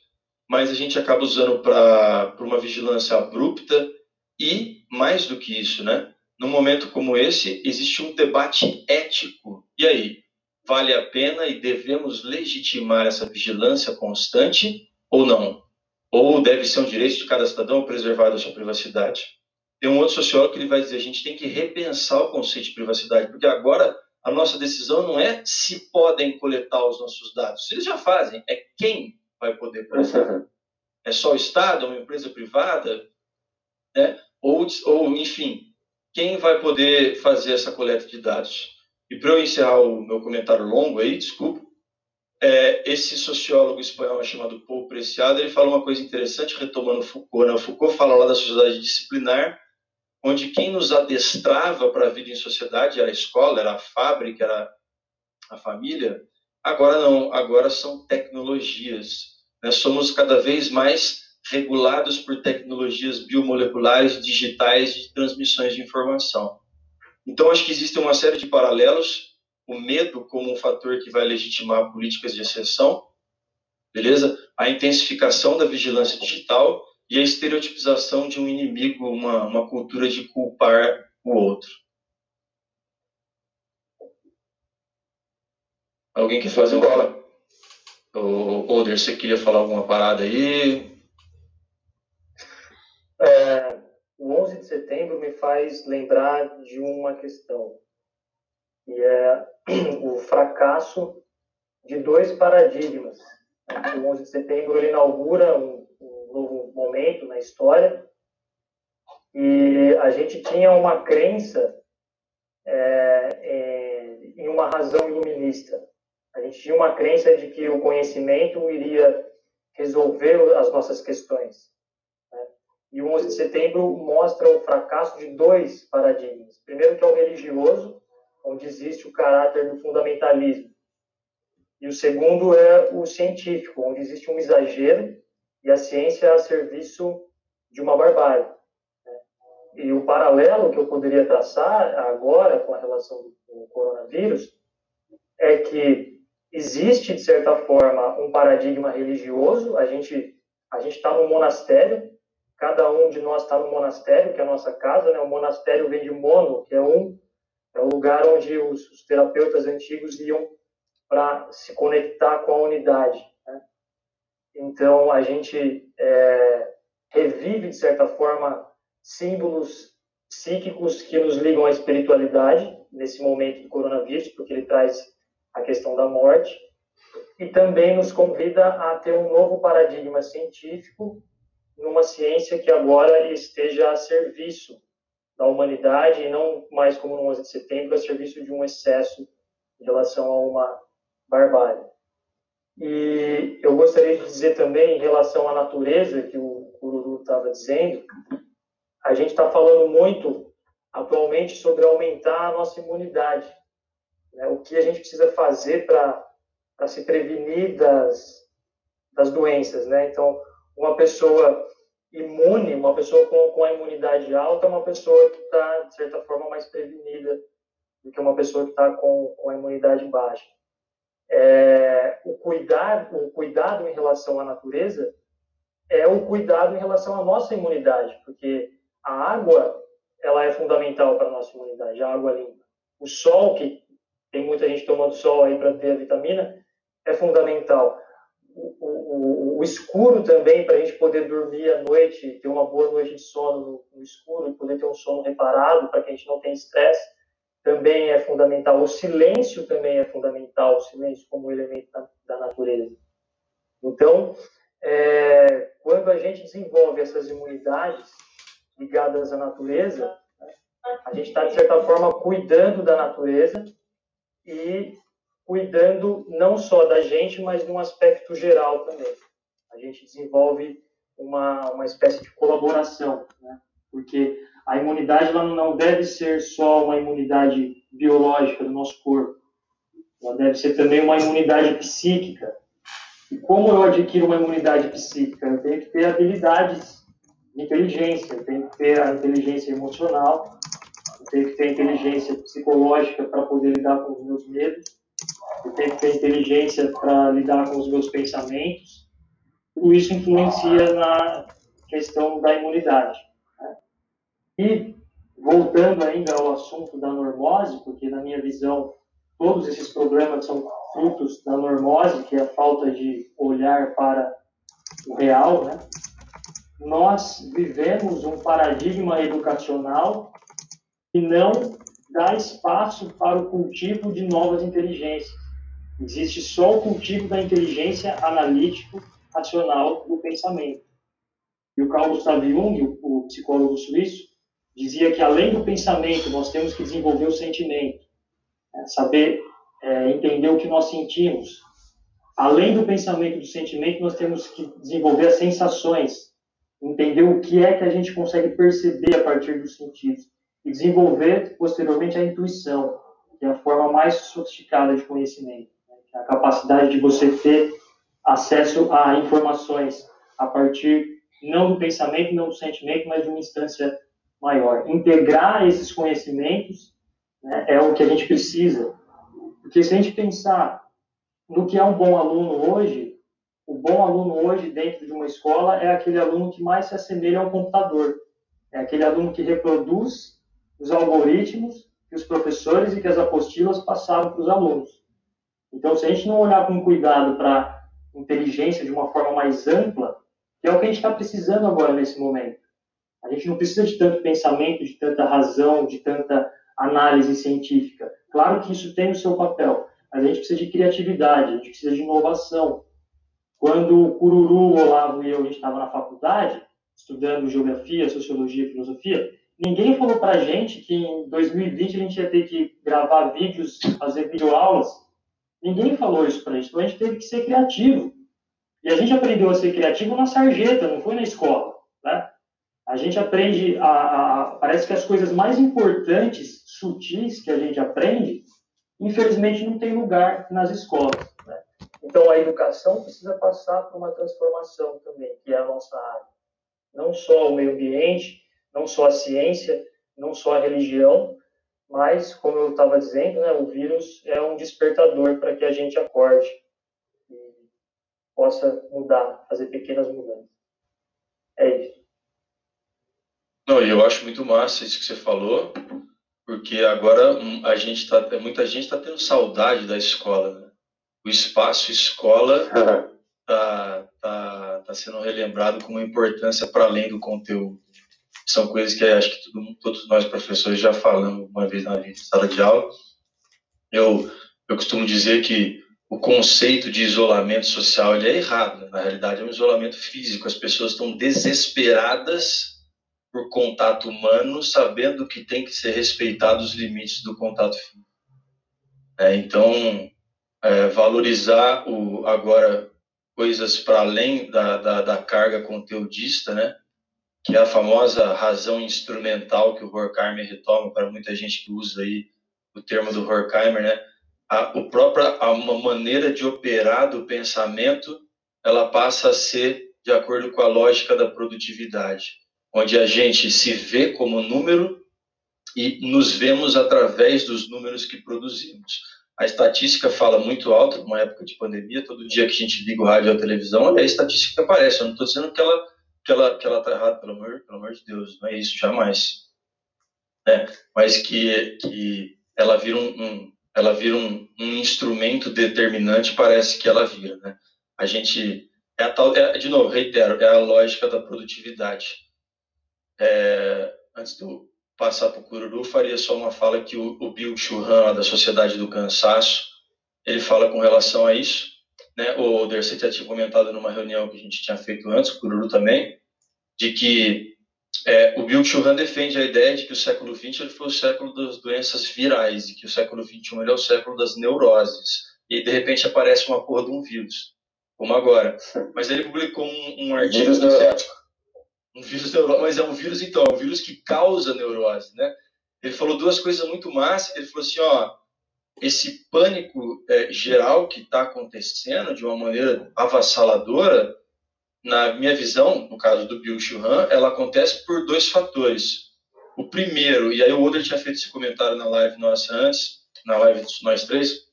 mas a gente acaba usando para uma vigilância abrupta e, mais do que isso, né? Num momento como esse, existe um debate ético. E aí, vale a pena e devemos legitimar essa vigilância constante ou não? Ou deve ser um direito de cada cidadão preservar a sua privacidade? Tem um outro sociólogo que ele vai dizer: a gente tem que repensar o conceito de privacidade, porque agora a nossa decisão não é se podem coletar os nossos dados. Se eles já fazem, é quem vai poder coletar. É só o Estado, uma empresa privada? Né? ou, ou enfim, quem vai poder fazer essa coleta de dados? E para eu encerrar o meu comentário longo aí, desculpa, é, esse sociólogo espanhol chamado Paul Preciado, ele fala uma coisa interessante, retomando Foucault. Né? O Foucault fala lá da sociedade disciplinar, onde quem nos adestrava para a vida em sociedade era a escola, era a fábrica, era a família. Agora não, agora são tecnologias. Né? Somos cada vez mais regulados por tecnologias biomoleculares digitais de transmissões de informação. Então, acho que existem uma série de paralelos, o medo como um fator que vai legitimar políticas de exceção, beleza? A intensificação da vigilância digital e a estereotipização de um inimigo, uma, uma cultura de culpar o outro. Alguém quer fazer um... O Oder, você queria falar alguma parada aí? É, o 11 de setembro me faz lembrar de uma questão, que é o fracasso de dois paradigmas. O 11 de setembro ele inaugura um, um novo momento na história e a gente tinha uma crença é, é, em uma razão iluminista. A gente tinha uma crença de que o conhecimento iria resolver as nossas questões. E o 11 de setembro mostra o fracasso de dois paradigmas. Primeiro, que é o religioso, onde existe o caráter do fundamentalismo. E o segundo é o científico, onde existe um exagero e a ciência é a serviço de uma barbárie. E o paralelo que eu poderia traçar agora com a relação do coronavírus é que existe, de certa forma, um paradigma religioso. A gente a gente está no monastério, Cada um de nós está no monastério, que é a nossa casa, né? O monastério vem de mono, que é um, é o lugar onde os, os terapeutas antigos iam para se conectar com a unidade. Né? Então, a gente é, revive, de certa forma, símbolos psíquicos que nos ligam à espiritualidade nesse momento do coronavírus, porque ele traz a questão da morte, e também nos convida a ter um novo paradigma científico numa ciência que agora esteja a serviço da humanidade e não mais como no 11 de setembro, a serviço de um excesso em relação a uma barbárie. E eu gostaria de dizer também, em relação à natureza, que o Cururu estava dizendo, a gente está falando muito atualmente sobre aumentar a nossa imunidade. Né? O que a gente precisa fazer para se prevenir das, das doenças. Né? Então, uma pessoa imune, uma pessoa com, com a imunidade alta, é uma pessoa que está, de certa forma, mais prevenida do que uma pessoa que está com, com a imunidade baixa. É, o, cuidado, o cuidado em relação à natureza é o cuidado em relação à nossa imunidade, porque a água ela é fundamental para a nossa imunidade, a água limpa. O sol que tem muita gente tomando sol aí para ter a vitamina, é fundamental. O, o, o escuro também, para a gente poder dormir à noite, ter uma boa noite de sono no, no escuro e poder ter um sono reparado, para que a gente não tenha estresse, também é fundamental. O silêncio também é fundamental, o silêncio como elemento da, da natureza. Então, é, quando a gente desenvolve essas imunidades ligadas à natureza, a gente está, de certa forma, cuidando da natureza e cuidando não só da gente, mas num aspecto geral também. A gente desenvolve uma, uma espécie de colaboração, né? porque a imunidade ela não deve ser só uma imunidade biológica do nosso corpo, ela deve ser também uma imunidade psíquica. E como eu adquiro uma imunidade psíquica? Eu tenho que ter habilidades de inteligência, eu tenho que ter a inteligência emocional, eu tenho que ter inteligência psicológica para poder lidar com os meus medos, eu tenho que ter inteligência para lidar com os meus pensamentos. Tudo isso influencia na questão da imunidade. Né? E, voltando ainda ao assunto da normose, porque na minha visão, todos esses problemas são frutos da normose, que é a falta de olhar para o real, né? nós vivemos um paradigma educacional que não dá espaço para o cultivo de novas inteligências. Existe só o cultivo da inteligência analítico-racional do pensamento. E o Carl Gustav Jung, o psicólogo suíço, dizia que além do pensamento, nós temos que desenvolver o sentimento, né? saber é, entender o que nós sentimos. Além do pensamento e do sentimento, nós temos que desenvolver as sensações, entender o que é que a gente consegue perceber a partir dos sentidos e desenvolver posteriormente a intuição, que é a forma mais sofisticada de conhecimento, é a capacidade de você ter acesso a informações a partir não do pensamento, não do sentimento, mas de uma instância maior. Integrar esses conhecimentos né, é o que a gente precisa porque se a gente pensar no que é um bom aluno hoje, o bom aluno hoje dentro de uma escola é aquele aluno que mais se assemelha a um computador. É aquele aluno que reproduz os algoritmos que os professores e que as apostilas passaram para os alunos. Então, se a gente não olhar com cuidado para inteligência de uma forma mais ampla, que é o que a gente está precisando agora nesse momento. A gente não precisa de tanto pensamento, de tanta razão, de tanta análise científica. Claro que isso tem o seu papel, mas a gente precisa de criatividade, a gente precisa de inovação. Quando o Cururu, o Olavo e eu, a gente estava na faculdade, estudando geografia, sociologia filosofia, ninguém falou para a gente que em 2020 a gente ia ter que gravar vídeos, fazer videoaulas. Ninguém falou isso para a gente, então a gente teve que ser criativo. E a gente aprendeu a ser criativo na sarjeta, não foi na escola. Né? A gente aprende, a, a, parece que as coisas mais importantes sutis que a gente aprende, infelizmente não tem lugar nas escolas. Né? Então a educação precisa passar por uma transformação também, que é a nossa área. Não só o meio ambiente, não só a ciência, não só a religião, mas, como eu estava dizendo, né, o vírus é um despertador para que a gente acorde e possa mudar, fazer pequenas mudanças. É isso. Não, eu acho muito massa isso que você falou, porque agora a gente tá, muita gente está tendo saudade da escola. Né? O espaço escola está tá, tá sendo relembrado com uma importância para além do conteúdo. São coisas que acho que todo, todos nós professores já falamos uma vez na sala de aula. Eu, eu costumo dizer que o conceito de isolamento social ele é errado. Né? Na realidade, é um isolamento físico. As pessoas estão desesperadas por contato humano, sabendo que tem que ser respeitado os limites do contato físico. É, então, é, valorizar o, agora coisas para além da, da, da, carga conteudista, né? Que é a famosa razão instrumental que o Horkheimer retoma para muita gente que usa aí o termo do Horkheimer, né? A, o própria, a, uma maneira de operar do pensamento, ela passa a ser de acordo com a lógica da produtividade onde a gente se vê como número e nos vemos através dos números que produzimos. A estatística fala muito alto, numa época de pandemia, todo dia que a gente liga o rádio ou a televisão, a estatística aparece. Eu não estou dizendo que ela que ela que ela está errada, pelo amor, pelo amor de Deus, não é isso jamais. É, mas que que ela vira um, um, ela vira um, um instrumento determinante, parece que ela vira, né? A gente é a tal, é, de novo, reitero, é a lógica da produtividade. É, antes de eu passar para o Cururu, faria só uma fala que o, o Bill Churran, da Sociedade do Cansaço, ele fala com relação a isso. Né? O Dercy já tinha comentado numa reunião que a gente tinha feito antes, o Cururu também, de que é, o Bill Churran defende a ideia de que o século XX ele foi o século das doenças virais e que o século XXI ele é o século das neuroses. E de repente aparece uma porra de um vírus, como agora. Mas ele publicou um, um artigo. Vírus neurótico. Um vírus neurótico, mas é um vírus então, é um vírus que causa neurose, né? Ele falou duas coisas muito massas. Ele falou assim, ó, esse pânico é, geral que está acontecendo de uma maneira avassaladora na minha visão, no caso do Bill Churran, ela acontece por dois fatores. O primeiro, e aí o Oder tinha feito esse comentário na live nossa antes, na live dos nós três,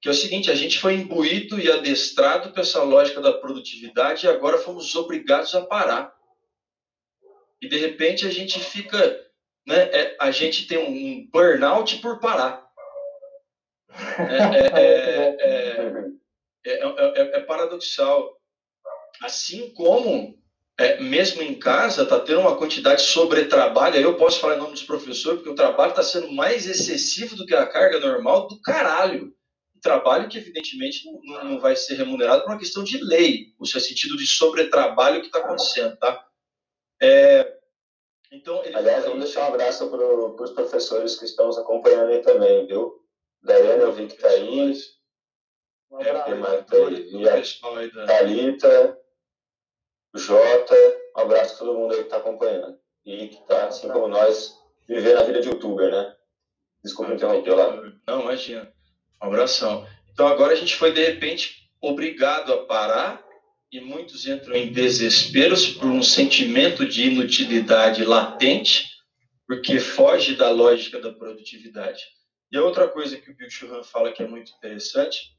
que é o seguinte, a gente foi imbuído e adestrado para essa lógica da produtividade e agora fomos obrigados a parar. E de repente a gente fica, né, é, a gente tem um burnout por parar. É, é, é, é paradoxal assim como é, mesmo em casa está tendo uma quantidade de sobretrabalho, aí eu posso falar em nome dos professores, porque o trabalho está sendo mais excessivo do que a carga normal do caralho. Trabalho que, evidentemente, não, não vai ser remunerado por uma questão de lei, o seu sentido de sobretrabalho que está acontecendo, tá? É, então, Aliás, vamos deixar um abraço para os professores que estão nos acompanhando aí também, viu? Daiane, eu vi que está aí. Um abraço. É, tem tá Thalita, Jota, um abraço a todo mundo aí que está acompanhando. E que está, assim como nós, vivendo a vida de youtuber, né? Desculpa interromper lá. Não, imagina. Um abração. Então agora a gente foi, de repente, obrigado a parar e muitos entram em desesperos por um sentimento de inutilidade latente, porque foge da lógica da produtividade. E a outra coisa que o Bill Churran fala que é muito interessante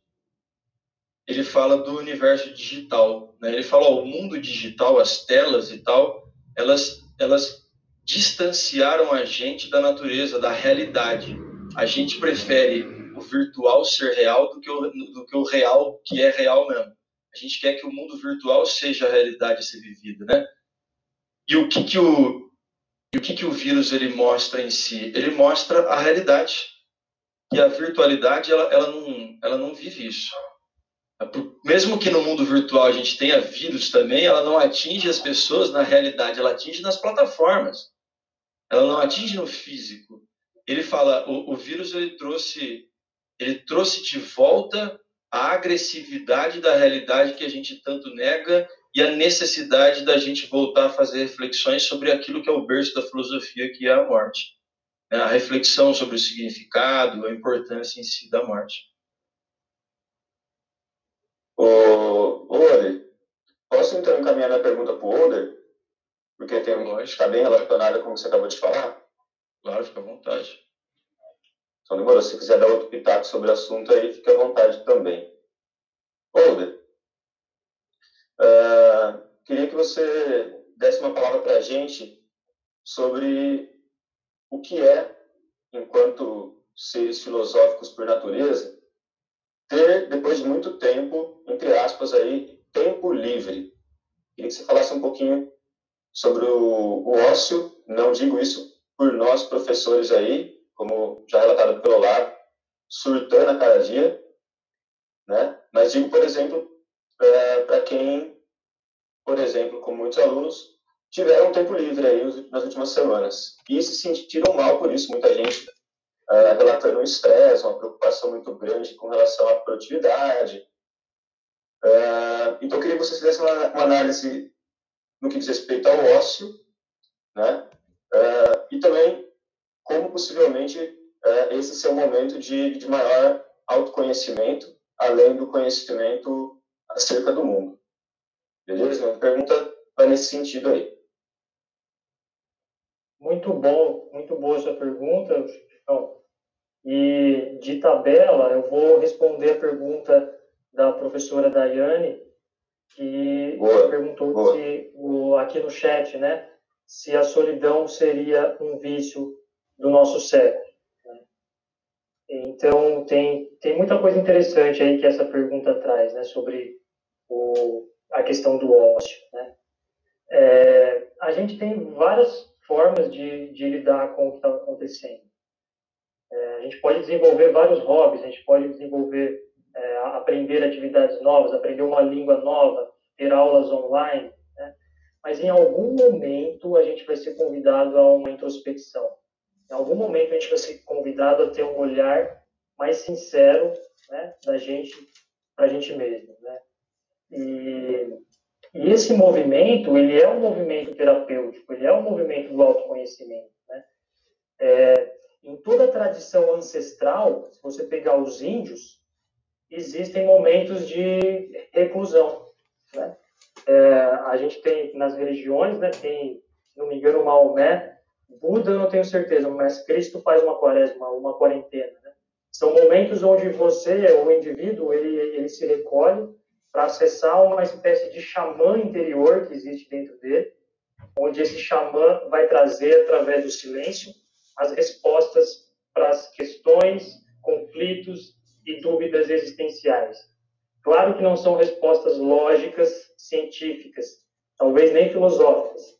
ele fala do universo digital. Né? Ele fala, ó, o mundo digital, as telas e tal, elas, elas distanciaram a gente da natureza, da realidade. A gente prefere o virtual ser real do que o, do que o real que é real mesmo. A gente quer que o mundo virtual seja a realidade a ser vivida, né? E o que que o o que que o vírus ele mostra em si? Ele mostra a realidade. E a virtualidade ela, ela não ela não vive isso mesmo que no mundo virtual a gente tenha vírus também, ela não atinge as pessoas na realidade, ela atinge nas plataformas. Ela não atinge no físico. Ele fala, o, o vírus ele trouxe, ele trouxe de volta a agressividade da realidade que a gente tanto nega e a necessidade da gente voltar a fazer reflexões sobre aquilo que é o berço da filosofia, que é a morte. A reflexão sobre o significado, a importância em si da morte. Ô, Oder, posso então encaminhar minha pergunta para o Oder? Porque está bem relacionada com o que você acabou de falar? Claro, fica à vontade. Então, demorou. Se quiser dar outro pitaco sobre o assunto aí, fique à vontade também. Oder, uh, queria que você desse uma palavra para a gente sobre o que é, enquanto seres filosóficos por natureza, ter, depois de muito tempo, entre aspas, aí, tempo livre. Queria que você falasse um pouquinho sobre o, o ócio. Não digo isso por nós, professores aí, como já relatado pelo lado, surtando a cada dia, né? Mas digo, por exemplo, para quem, por exemplo, como muitos alunos, tiveram tempo livre aí nas últimas semanas e se sentiram mal por isso. Muita gente uh, relatando um estresse, uma preocupação muito grande com relação à produtividade. Uh, então, eu queria que você fizesse uma, uma, análise no que diz respeito ao ócio, né? Uh, e também como possivelmente esse ser um momento de, de maior autoconhecimento, além do conhecimento acerca do mundo. Beleza? Uma pergunta vai nesse sentido aí. Muito bom, muito boa essa pergunta. Então, e de tabela, eu vou responder a pergunta da professora Daiane, que boa, perguntou boa. se, o, aqui no chat, né, se a solidão seria um vício do nosso século. Então, tem, tem muita coisa interessante aí que essa pergunta traz, né, sobre o, a questão do ócio, né. É, a gente tem várias formas de, de lidar com o que está acontecendo. É, a gente pode desenvolver vários hobbies, a gente pode desenvolver, é, aprender atividades novas, aprender uma língua nova, ter aulas online, né? mas em algum momento a gente vai ser convidado a uma introspecção. Em algum momento a gente vai ser convidado a ter um olhar mais sincero né, da gente para a gente mesmo. Né? E, e, esse movimento, ele é um movimento terapêutico, ele é um movimento do autoconhecimento. Né? É, em toda a tradição ancestral, se você pegar os índios, existem momentos de reclusão. Né? É, a gente tem nas religiões, né, tem, se não me engano, Maomé, Buda eu não tenho certeza, mas Cristo faz uma quaresma, uma quarentena. Né? São momentos onde você, o indivíduo, ele, ele se recolhe para acessar uma espécie de xamã interior que existe dentro dele, onde esse xamã vai trazer, através do silêncio, as respostas para as questões, conflitos e dúvidas existenciais. Claro que não são respostas lógicas, científicas, talvez nem filosóficas.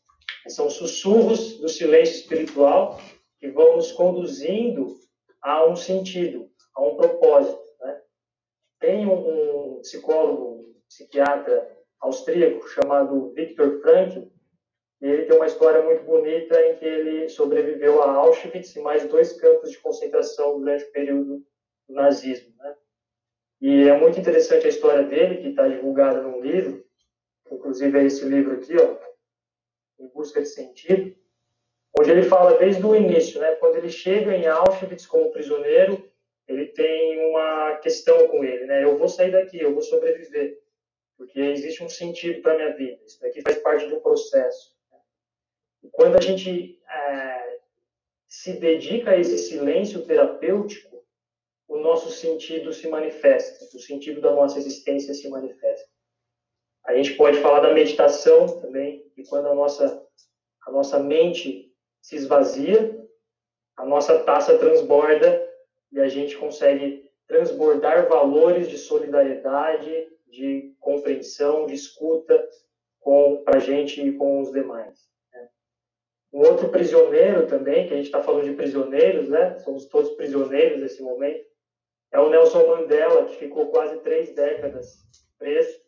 São sussurros do silêncio espiritual que vão nos conduzindo a um sentido, a um propósito. Né? Tem um, um psicólogo, psiquiatra austríaco chamado Viktor Frankl, ele tem uma história muito bonita em que ele sobreviveu a Auschwitz e mais dois campos de concentração durante o período do nazismo. Né? E é muito interessante a história dele, que está divulgada num livro, inclusive é esse livro aqui, ó, Em Busca de Sentido, onde ele fala desde o início, né, quando ele chega em Auschwitz como prisioneiro, ele tem uma questão com ele, né, eu vou sair daqui, eu vou sobreviver, porque existe um sentido para minha vida, isso daqui faz parte um processo. Quando a gente é, se dedica a esse silêncio terapêutico, o nosso sentido se manifesta, o sentido da nossa existência se manifesta. A gente pode falar da meditação também, e quando a nossa, a nossa mente se esvazia, a nossa taça transborda e a gente consegue transbordar valores de solidariedade, de compreensão, de escuta com a gente e com os demais. Um outro prisioneiro também, que a gente está falando de prisioneiros, né? Somos todos prisioneiros nesse momento. É o Nelson Mandela, que ficou quase três décadas preso,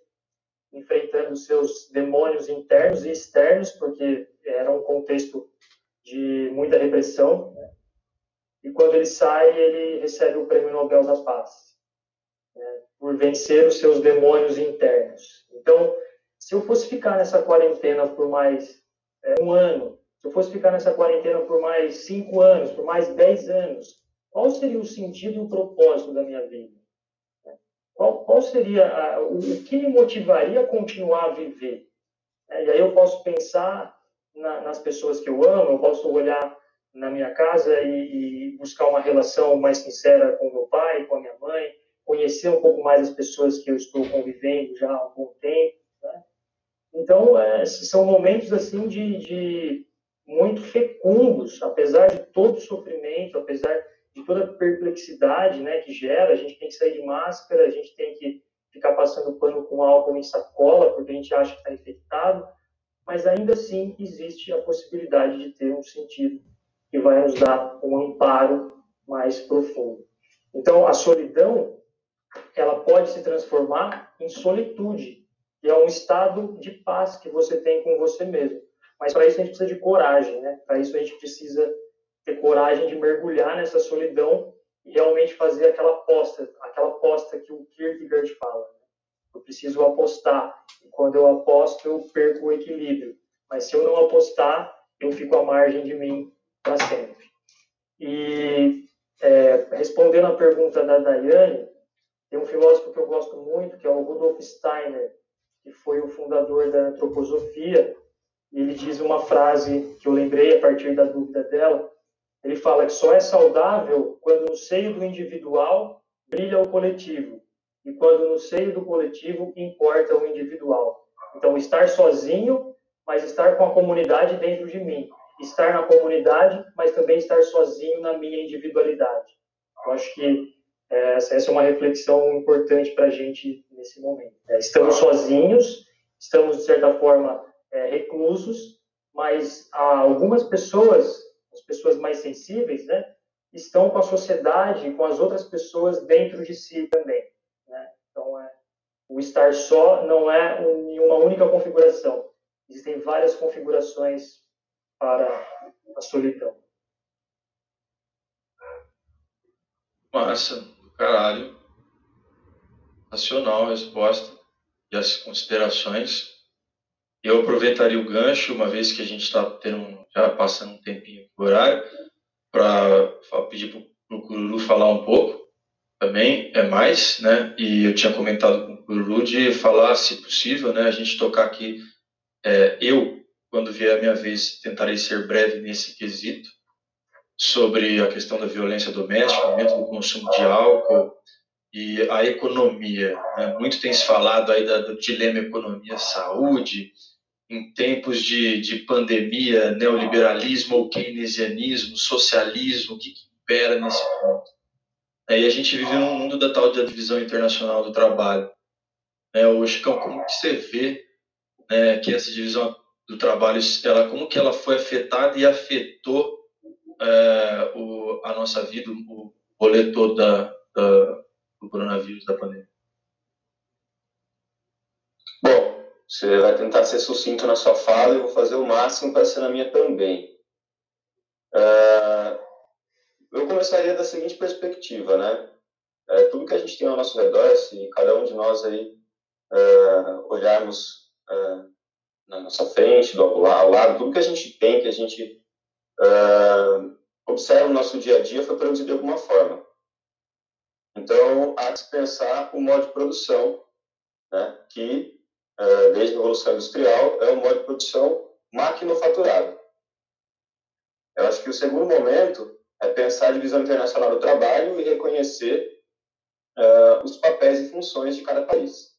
enfrentando seus demônios internos e externos, porque era um contexto de muita repressão. Né? E quando ele sai, ele recebe o Prêmio Nobel da Paz, né? por vencer os seus demônios internos. Então, se eu fosse ficar nessa quarentena por mais é, um ano, se eu fosse ficar nessa quarentena por mais cinco anos, por mais dez anos, qual seria o sentido e o propósito da minha vida? Qual, qual seria a, o, o, que me motivaria a continuar a viver? É, e aí eu posso pensar na, nas pessoas que eu amo, eu posso olhar na minha casa e, e, buscar uma relação mais sincera com meu pai, com a minha mãe, conhecer um pouco mais as pessoas que eu estou convivendo já há um bom tempo. Né? Então, é, são momentos assim de, de muito fecundos, apesar de todo o sofrimento, apesar de toda a perplexidade né, que gera, a gente tem que sair de máscara, a gente tem que ficar passando pano com álcool em sacola, porque a gente acha que está infectado, mas ainda assim existe a possibilidade de ter um sentido que vai nos dar um amparo mais profundo. Então, a solidão, ela pode se transformar em solitude, que é um estado de paz que você tem com você mesmo. Mas para isso a gente precisa de coragem, né? Para isso a gente precisa ter coragem de mergulhar nessa solidão e realmente fazer aquela aposta, aquela aposta que o Kierkegaard fala. Né? Eu preciso apostar. E quando eu aposto, eu perco o equilíbrio. Mas se eu não apostar, eu fico à margem de mim para sempre. E é, respondendo à pergunta da Daiane, tem um filósofo que eu gosto muito, que é o Rudolf Steiner, que foi o fundador da antroposofia, ele diz uma frase que eu lembrei a partir da dúvida dela. Ele fala que só é saudável quando no seio do individual brilha o coletivo e quando no seio do coletivo importa o individual. Então, estar sozinho, mas estar com a comunidade dentro de mim. Estar na comunidade, mas também estar sozinho na minha individualidade. Eu acho que É, essa, essa é uma reflexão importante para a gente nesse momento. É, estamos sozinhos, estamos, de certa forma, é, reclusos, mas algumas pessoas, as pessoas mais sensíveis, né, estão com a sociedade, com as outras pessoas dentro de si também. Né? Então, é, o estar só não é em uma única configuração. Existem várias configurações para a solidão. Massa, caralho. Racional a resposta e as considerações. Eu aproveitaria o gancho, uma vez que a gente está já passando um tempinho por horário, para pedir para o Cururu falar um pouco também, é mais, né? E eu tinha comentado com o Cururu de falar, se possível, né? A gente tocar aqui, é, eu, quando vier a minha vez, tentarei ser breve nesse quesito, sobre a questão da violência doméstica, aumento do consumo de álcool e a economia. Né? Muito tem se falado aí do dilema economia-saúde, em tempos de, de pandemia, neoliberalismo ou keynesianismo, socialismo, o que, que impera nesse ponto? É, e a gente vive num mundo da tal da divisão internacional do trabalho. É, o Chicão, como que você vê né, que essa divisão do trabalho, ela, como que ela foi afetada e afetou é, o, a nossa vida, o rolê todo da, da, do coronavírus, da pandemia? Você vai tentar ser sucinto na sua fala eu vou fazer o máximo para ser na minha também. Uh, eu começaria da seguinte perspectiva, né? É, tudo que a gente tem ao nosso redor, se cada um de nós aí uh, olharmos uh, na nossa frente, do, ao lado, tudo que a gente tem, que a gente observa no nosso dia a dia, foi produzido de alguma forma. Então, há que pensar o modo de produção, né, que é, desde a Revolução Industrial, é um modo de produção maquinofaturado. Eu acho que o segundo momento é pensar a divisão internacional do trabalho e reconhecer uh, os papéis e funções de cada país.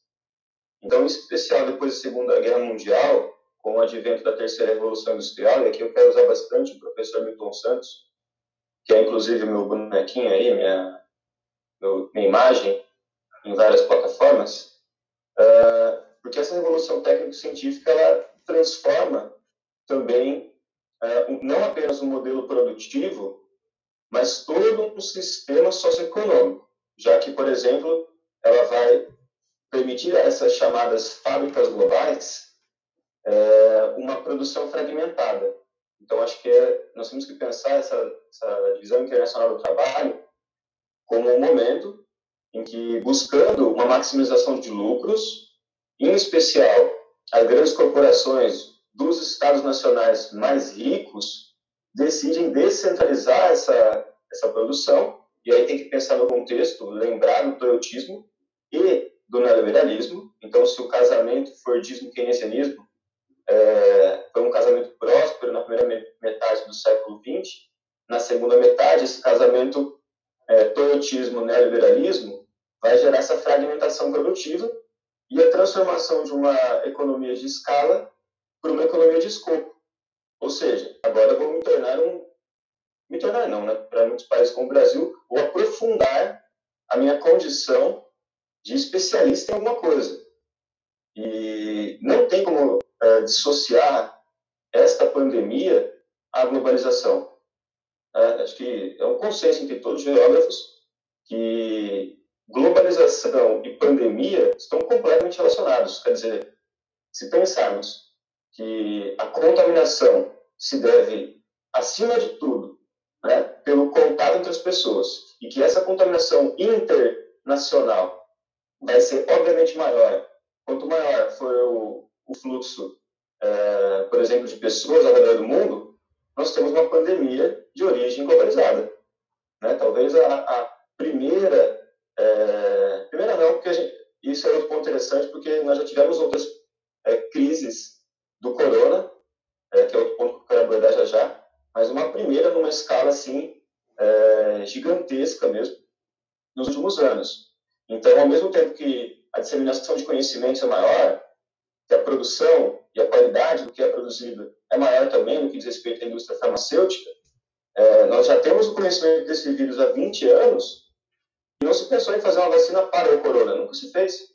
Então, em especial depois da Segunda Guerra Mundial, com o advento da Terceira Revolução Industrial, e aqui eu quero usar bastante o professor Milton Santos, que é inclusive meu bonequinho aí, minha, minha imagem em várias plataformas, porque essa revolução técnico-científica ela transforma também não apenas o um modelo produtivo, mas todo um sistema socioeconômico, já que, por exemplo, ela vai permitir a essas chamadas fábricas globais é, uma produção fragmentada. Então, acho que é, nós temos que pensar essa, essa divisão internacional do trabalho como um momento em que, buscando uma maximização de lucros, em especial as grandes corporações dos estados nacionais mais ricos, decidem descentralizar essa, essa produção, e aí tem que pensar no contexto, lembrar do toyotismo e do neoliberalismo. Então, se o casamento fordismo keynesianismo é, foi um casamento próspero na primeira metade do século XX, na segunda metade, esse casamento é, toyotismo neoliberalismo vai gerar essa fragmentação produtiva e a transformação de uma economia de escala para uma economia de escopo. Ou seja, agora vou me tornar um. Me tornar não, né? Para muitos países como o Brasil, vou aprofundar a minha condição de especialista em alguma coisa. E não tem como é, dissociar esta pandemia à globalização. É, acho que é um consenso entre todos os geógrafos que globalização e pandemia estão completamente relacionados. Quer dizer, se pensarmos que a contaminação se deve, acima de tudo, né, pelo contato entre as pessoas, e que essa contaminação internacional vai ser, obviamente, maior. Quanto maior for o, o fluxo, é, por exemplo, de pessoas ao redor do mundo, nós temos uma pandemia de origem globalizada. Né? Talvez a, a primeira é, primeira não, porque gente, isso é outro ponto interessante, porque nós já tivemos outras é, crises do corona, é, que é outro ponto que eu quero abordar já já, mas uma primeira numa escala assim é, gigantesca mesmo nos últimos anos. Então, ao mesmo tempo que a disseminação de conhecimentos é maior, que a produção e a qualidade do que é produzido é maior também no que diz respeito à indústria farmacêutica, é, nós já temos o conhecimento desse vírus há 20 anos não se pensou em fazer uma vacina para o corona, nunca se fez.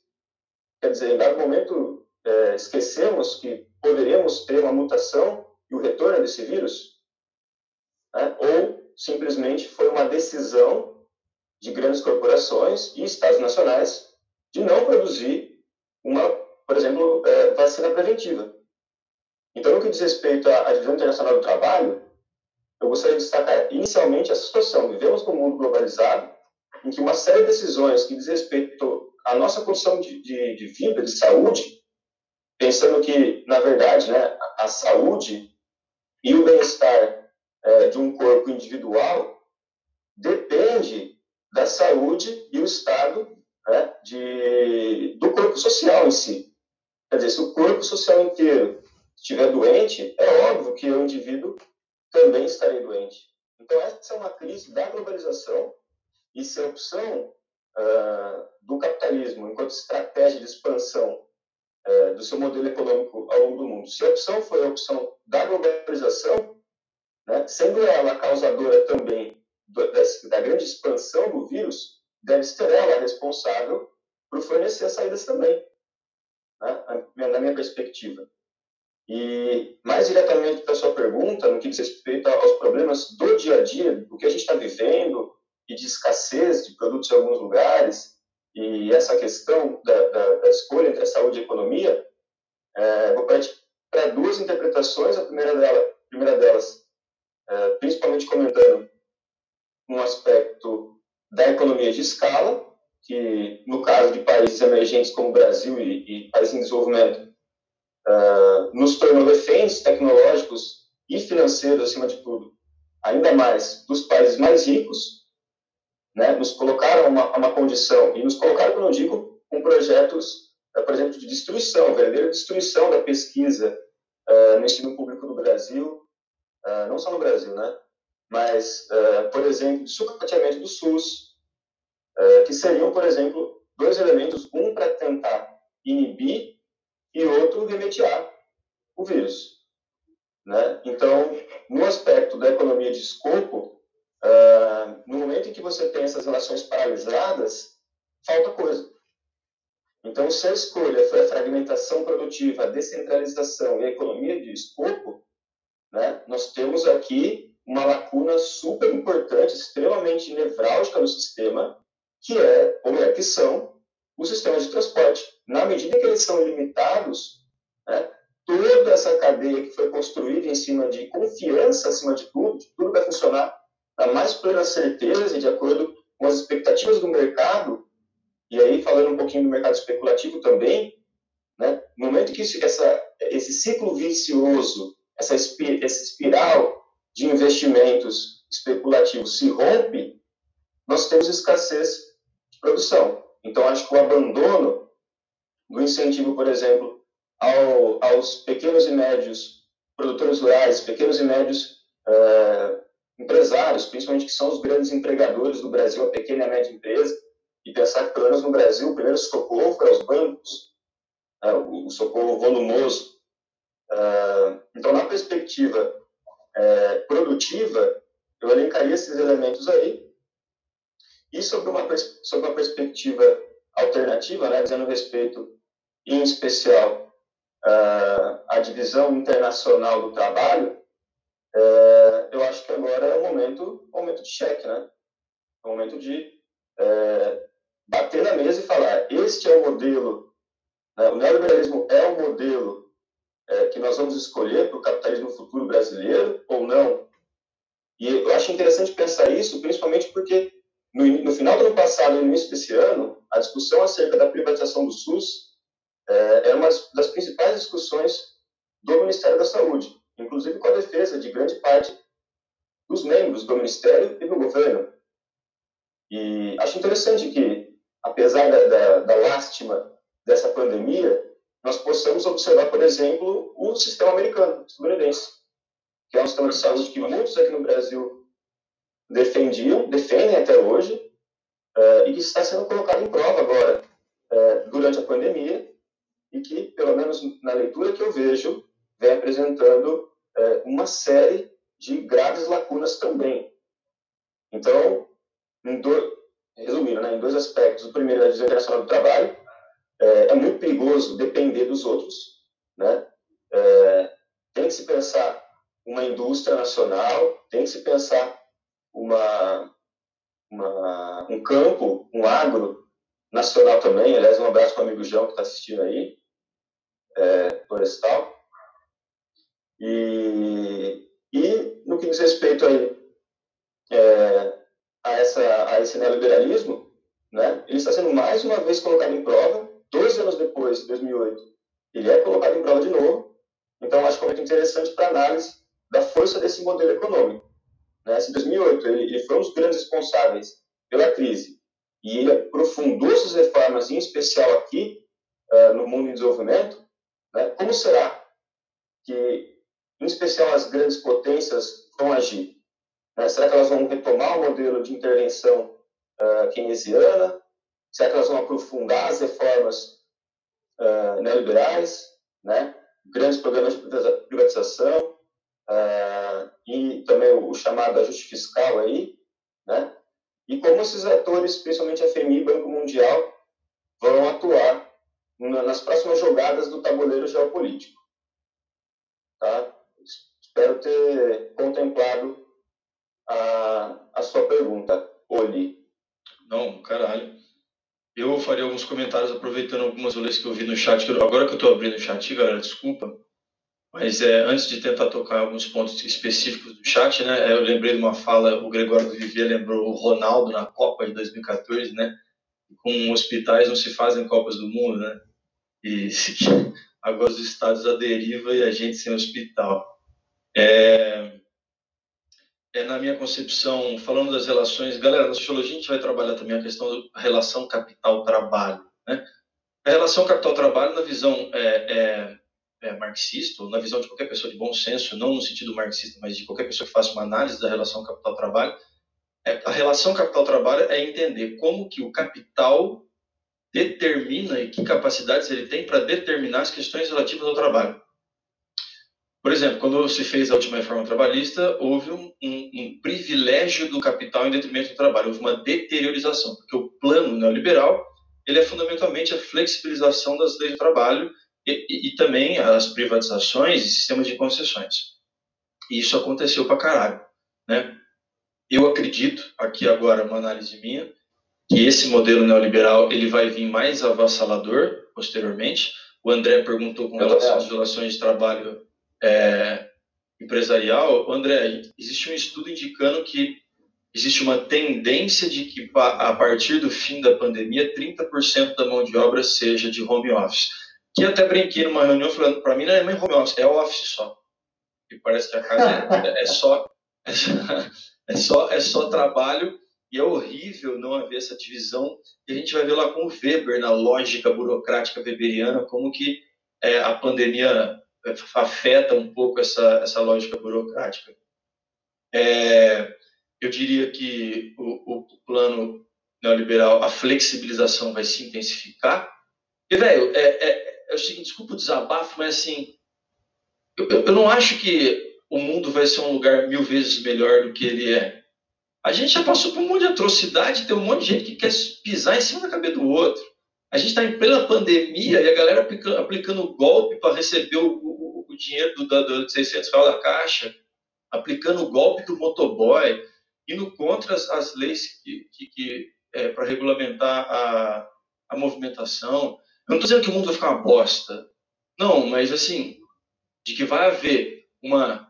Quer dizer, em dado momento, é, esquecemos que poderíamos ter uma mutação e o retorno desse vírus? Né? Ou simplesmente foi uma decisão de grandes corporações e estados nacionais de não produzir uma, por exemplo, é, vacina preventiva. Então, no que diz respeito à divisão internacional do trabalho, eu gostaria de destacar inicialmente essa situação. Vivemos num mundo globalizado em que uma série de decisões que diz respeito à nossa condição de, de, de vida, de saúde, pensando que, na verdade, né, a saúde e o bem-estar é, de um corpo individual da saúde e o estado né, de, do corpo social em si. Quer dizer, se o corpo social inteiro estiver doente, é óbvio que o indivíduo também estarei doente. Então, essa é uma crise da globalização e se a opção uh, do capitalismo, enquanto estratégia de expansão uh, do seu modelo econômico ao longo do mundo, se a opção foi a opção da globalização, né, sendo ela a causadora também da, grande expansão do vírus, deve ser ela responsável por fornecer as saídas também, né, na minha perspectiva. E mais diretamente para a sua pergunta, no que diz respeito aos problemas do dia a dia, do que a gente está vivendo e de escassez de produtos em alguns lugares, e essa questão da, da, da escolha entre a saúde e a economia, é, vou para duas interpretações. A primeira, dela, primeira delas, é, principalmente comentando um aspecto da economia de escala, que no caso de países emergentes como o Brasil e, e países em desenvolvimento, uh, nos tornou reféns tecnológicos e financeiros, acima de tudo, ainda mais dos países mais ricos, né, nos colocaram uma, uma condição, e nos colocaram, como eu digo, com projetos, uh, por exemplo, de destruição, verdadeira destruição da pesquisa uh, no ensino público do Brasil, não só no Brasil, né, mas, por exemplo, sucateamento do SUS, que seriam, por exemplo, dois elementos, um para tentar inibir e outro remediar o vírus. Né? Então, no aspecto da economia de escopo, uh, no momento em que você tem essas relações paralisadas, falta coisa. Então, se a escolha foi a fragmentação produtiva, a descentralização e a economia de escopo, né, nós temos aqui uma lacuna super importante, extremamente nevrálgica no sistema, que é, ou melhor, que são os sistemas de transporte. Na medida que eles são limitados, né, toda essa cadeia que foi construída em cima de confiança, acima de tudo, de tudo vai funcionar na mais plena certeza e de acordo com as expectativas do mercado, e aí falando um pouquinho do mercado especulativo também, né, no momento que isso, essa, esse ciclo vicioso, essa, essa espiral de investimentos especulativos se rompe, nós temos escassez de produção. Então, acho que o abandono do incentivo, por exemplo, ao, aos pequenos e médios produtores rurais, pequenos e médios uh, empresários, principalmente que são os grandes empregadores do Brasil, a pequena e média empresa, e pensar que, pelo menos no Brasil, o primeiro socorro foi aos bancos, uh, o, socorro volumoso. Uh, então, na perspectiva produtiva, eu elencaria esses elementos aí, e sobre uma, sobre uma perspectiva alternativa, né, dizendo respeito, em especial, uh, à divisão internacional do trabalho, uh, eu acho que agora é o momento, momento de cheque, né? É o momento de uh, bater na mesa e falar: este é o modelo, né? o neoliberalismo é o modelo é, que nós vamos escolher para o capitalismo futuro brasileiro ou não? E eu acho interessante pensar isso, principalmente porque no, no final do ano passado e no início desse ano, a discussão acerca da privatização do SUS é, era uma das principais discussões do Ministério da Saúde, inclusive com a defesa de grande parte dos membros do Ministério e do governo. E acho interessante que, apesar da, da, da lástima dessa pandemia, nós possamos observar, por exemplo, o sistema americano, estadunidense, que é um sistema de saúde que muitos aqui no Brasil defendiam, defendem até hoje, uh, e que está sendo colocado em prova agora, uh, durante a pandemia, e que, pelo menos na leitura que eu vejo, vem apresentando uh, uma série de graves lacunas também. Então, do... resumindo, né, em dois aspectos. O primeiro é a internacional do trabalho. É, é muito perigoso depender dos outros. Né? É, tem que se pensar uma indústria nacional, tem que se pensar uma, uma, um campo, um agro nacional também. Aliás, um abraço para o amigo João que está assistindo aí, é, florestal. E, e no que diz respeito aí, é, a, essa, a esse neoliberalismo, né, ele está sendo mais uma vez colocado em prova, dois anos depois, 2008, ele é colocado em prova de novo. Então, acho que é muito interessante para análise da força desse modelo econômico. Né? Se em 2008 ele, ele foi um dos grandes responsáveis pela crise e ele aprofundou suas reformas, em especial aqui uh, no mundo em desenvolvimento, né? como será que, em especial, as grandes potências vão agir? Né? Será que elas vão retomar o modelo de intervenção uh, keynesiana? Será que elas vão aprofundar as reformas uh, neoliberais? Né? Grandes programas de privatização? Uh, e também o, o, chamado ajuste fiscal aí, né? E como esses atores, principalmente a FMI e Banco Mundial, vão atuar na, nas próximas jogadas do tabuleiro geopolítico. Tá? Espero ter contemplado a, a sua pergunta, Oli. Não, caralho. Eu faria alguns comentários aproveitando algumas olhas que eu vi no chat. Agora que eu estou abrindo o chat, galera, desculpa. Mas é, antes de tentar tocar alguns pontos específicos do chat, né, eu lembrei de uma fala, o Gregório do Vivier lembrou o Ronaldo na Copa de 2014, né, com hospitais não se fazem Copas do Mundo, né, e agora os estados à deriva e a gente sem hospital. É, é, na minha concepção, falando das relações, galera, na sociologia a gente vai trabalhar também a questão da relação capital-trabalho. Né? A relação capital-trabalho, na visão é, é, é, marxista, ou na visão de qualquer pessoa de bom senso, não no sentido marxista, mas de qualquer pessoa que faça uma análise da relação capital-trabalho, é, a relação capital-trabalho é entender como que o capital determina e que capacidades ele tem para determinar as questões relativas ao trabalho. Por exemplo, quando se fez a última reforma trabalhista, houve um, um, um, privilégio do capital em detrimento do trabalho, houve uma deteriorização, porque o plano neoliberal ele é fundamentalmente a flexibilização das leis do trabalho e, e, e também as privatizações e sistemas de concessões. E isso aconteceu para caralho, né? Eu acredito, aqui agora uma análise minha, que esse modelo neoliberal ele vai vir mais avassalador posteriormente. O André perguntou com relação às relações de trabalho é, empresarial, André, existe um estudo indicando que existe uma tendência de que a partir do fim da pandemia 30% da mão de obra seja de home office. Que até brinquei numa reunião falando para mim não é nem home office, é office só. E parece que a casa é, é só é só, é só é só trabalho e é horrível não haver essa divisão. E a gente vai ver lá com o Weber na lógica burocrática weberiana como que é, a pandemia afeta um pouco essa, essa lógica burocrática. É, eu diria que o, o, plano neoliberal, a flexibilização vai se intensificar. E, velho, é, é, é, o seguinte, desculpa o desabafo, mas assim, eu, eu não acho que o mundo vai ser um lugar mil vezes melhor do que ele é. A gente já passou por um monte de atrocidade, tem um monte de gente que quer pisar em cima da cabeça do outro. A gente está em plena pandemia e a galera aplicando golpe para receber o, dinheiro do, do, do 600 reais da caixa, aplicando o golpe do motoboy, indo contra as, as leis que, que, que é, para regulamentar a, a movimentação. Eu não estou dizendo que o mundo vai ficar uma bosta. Não, mas assim, de que vai haver uma.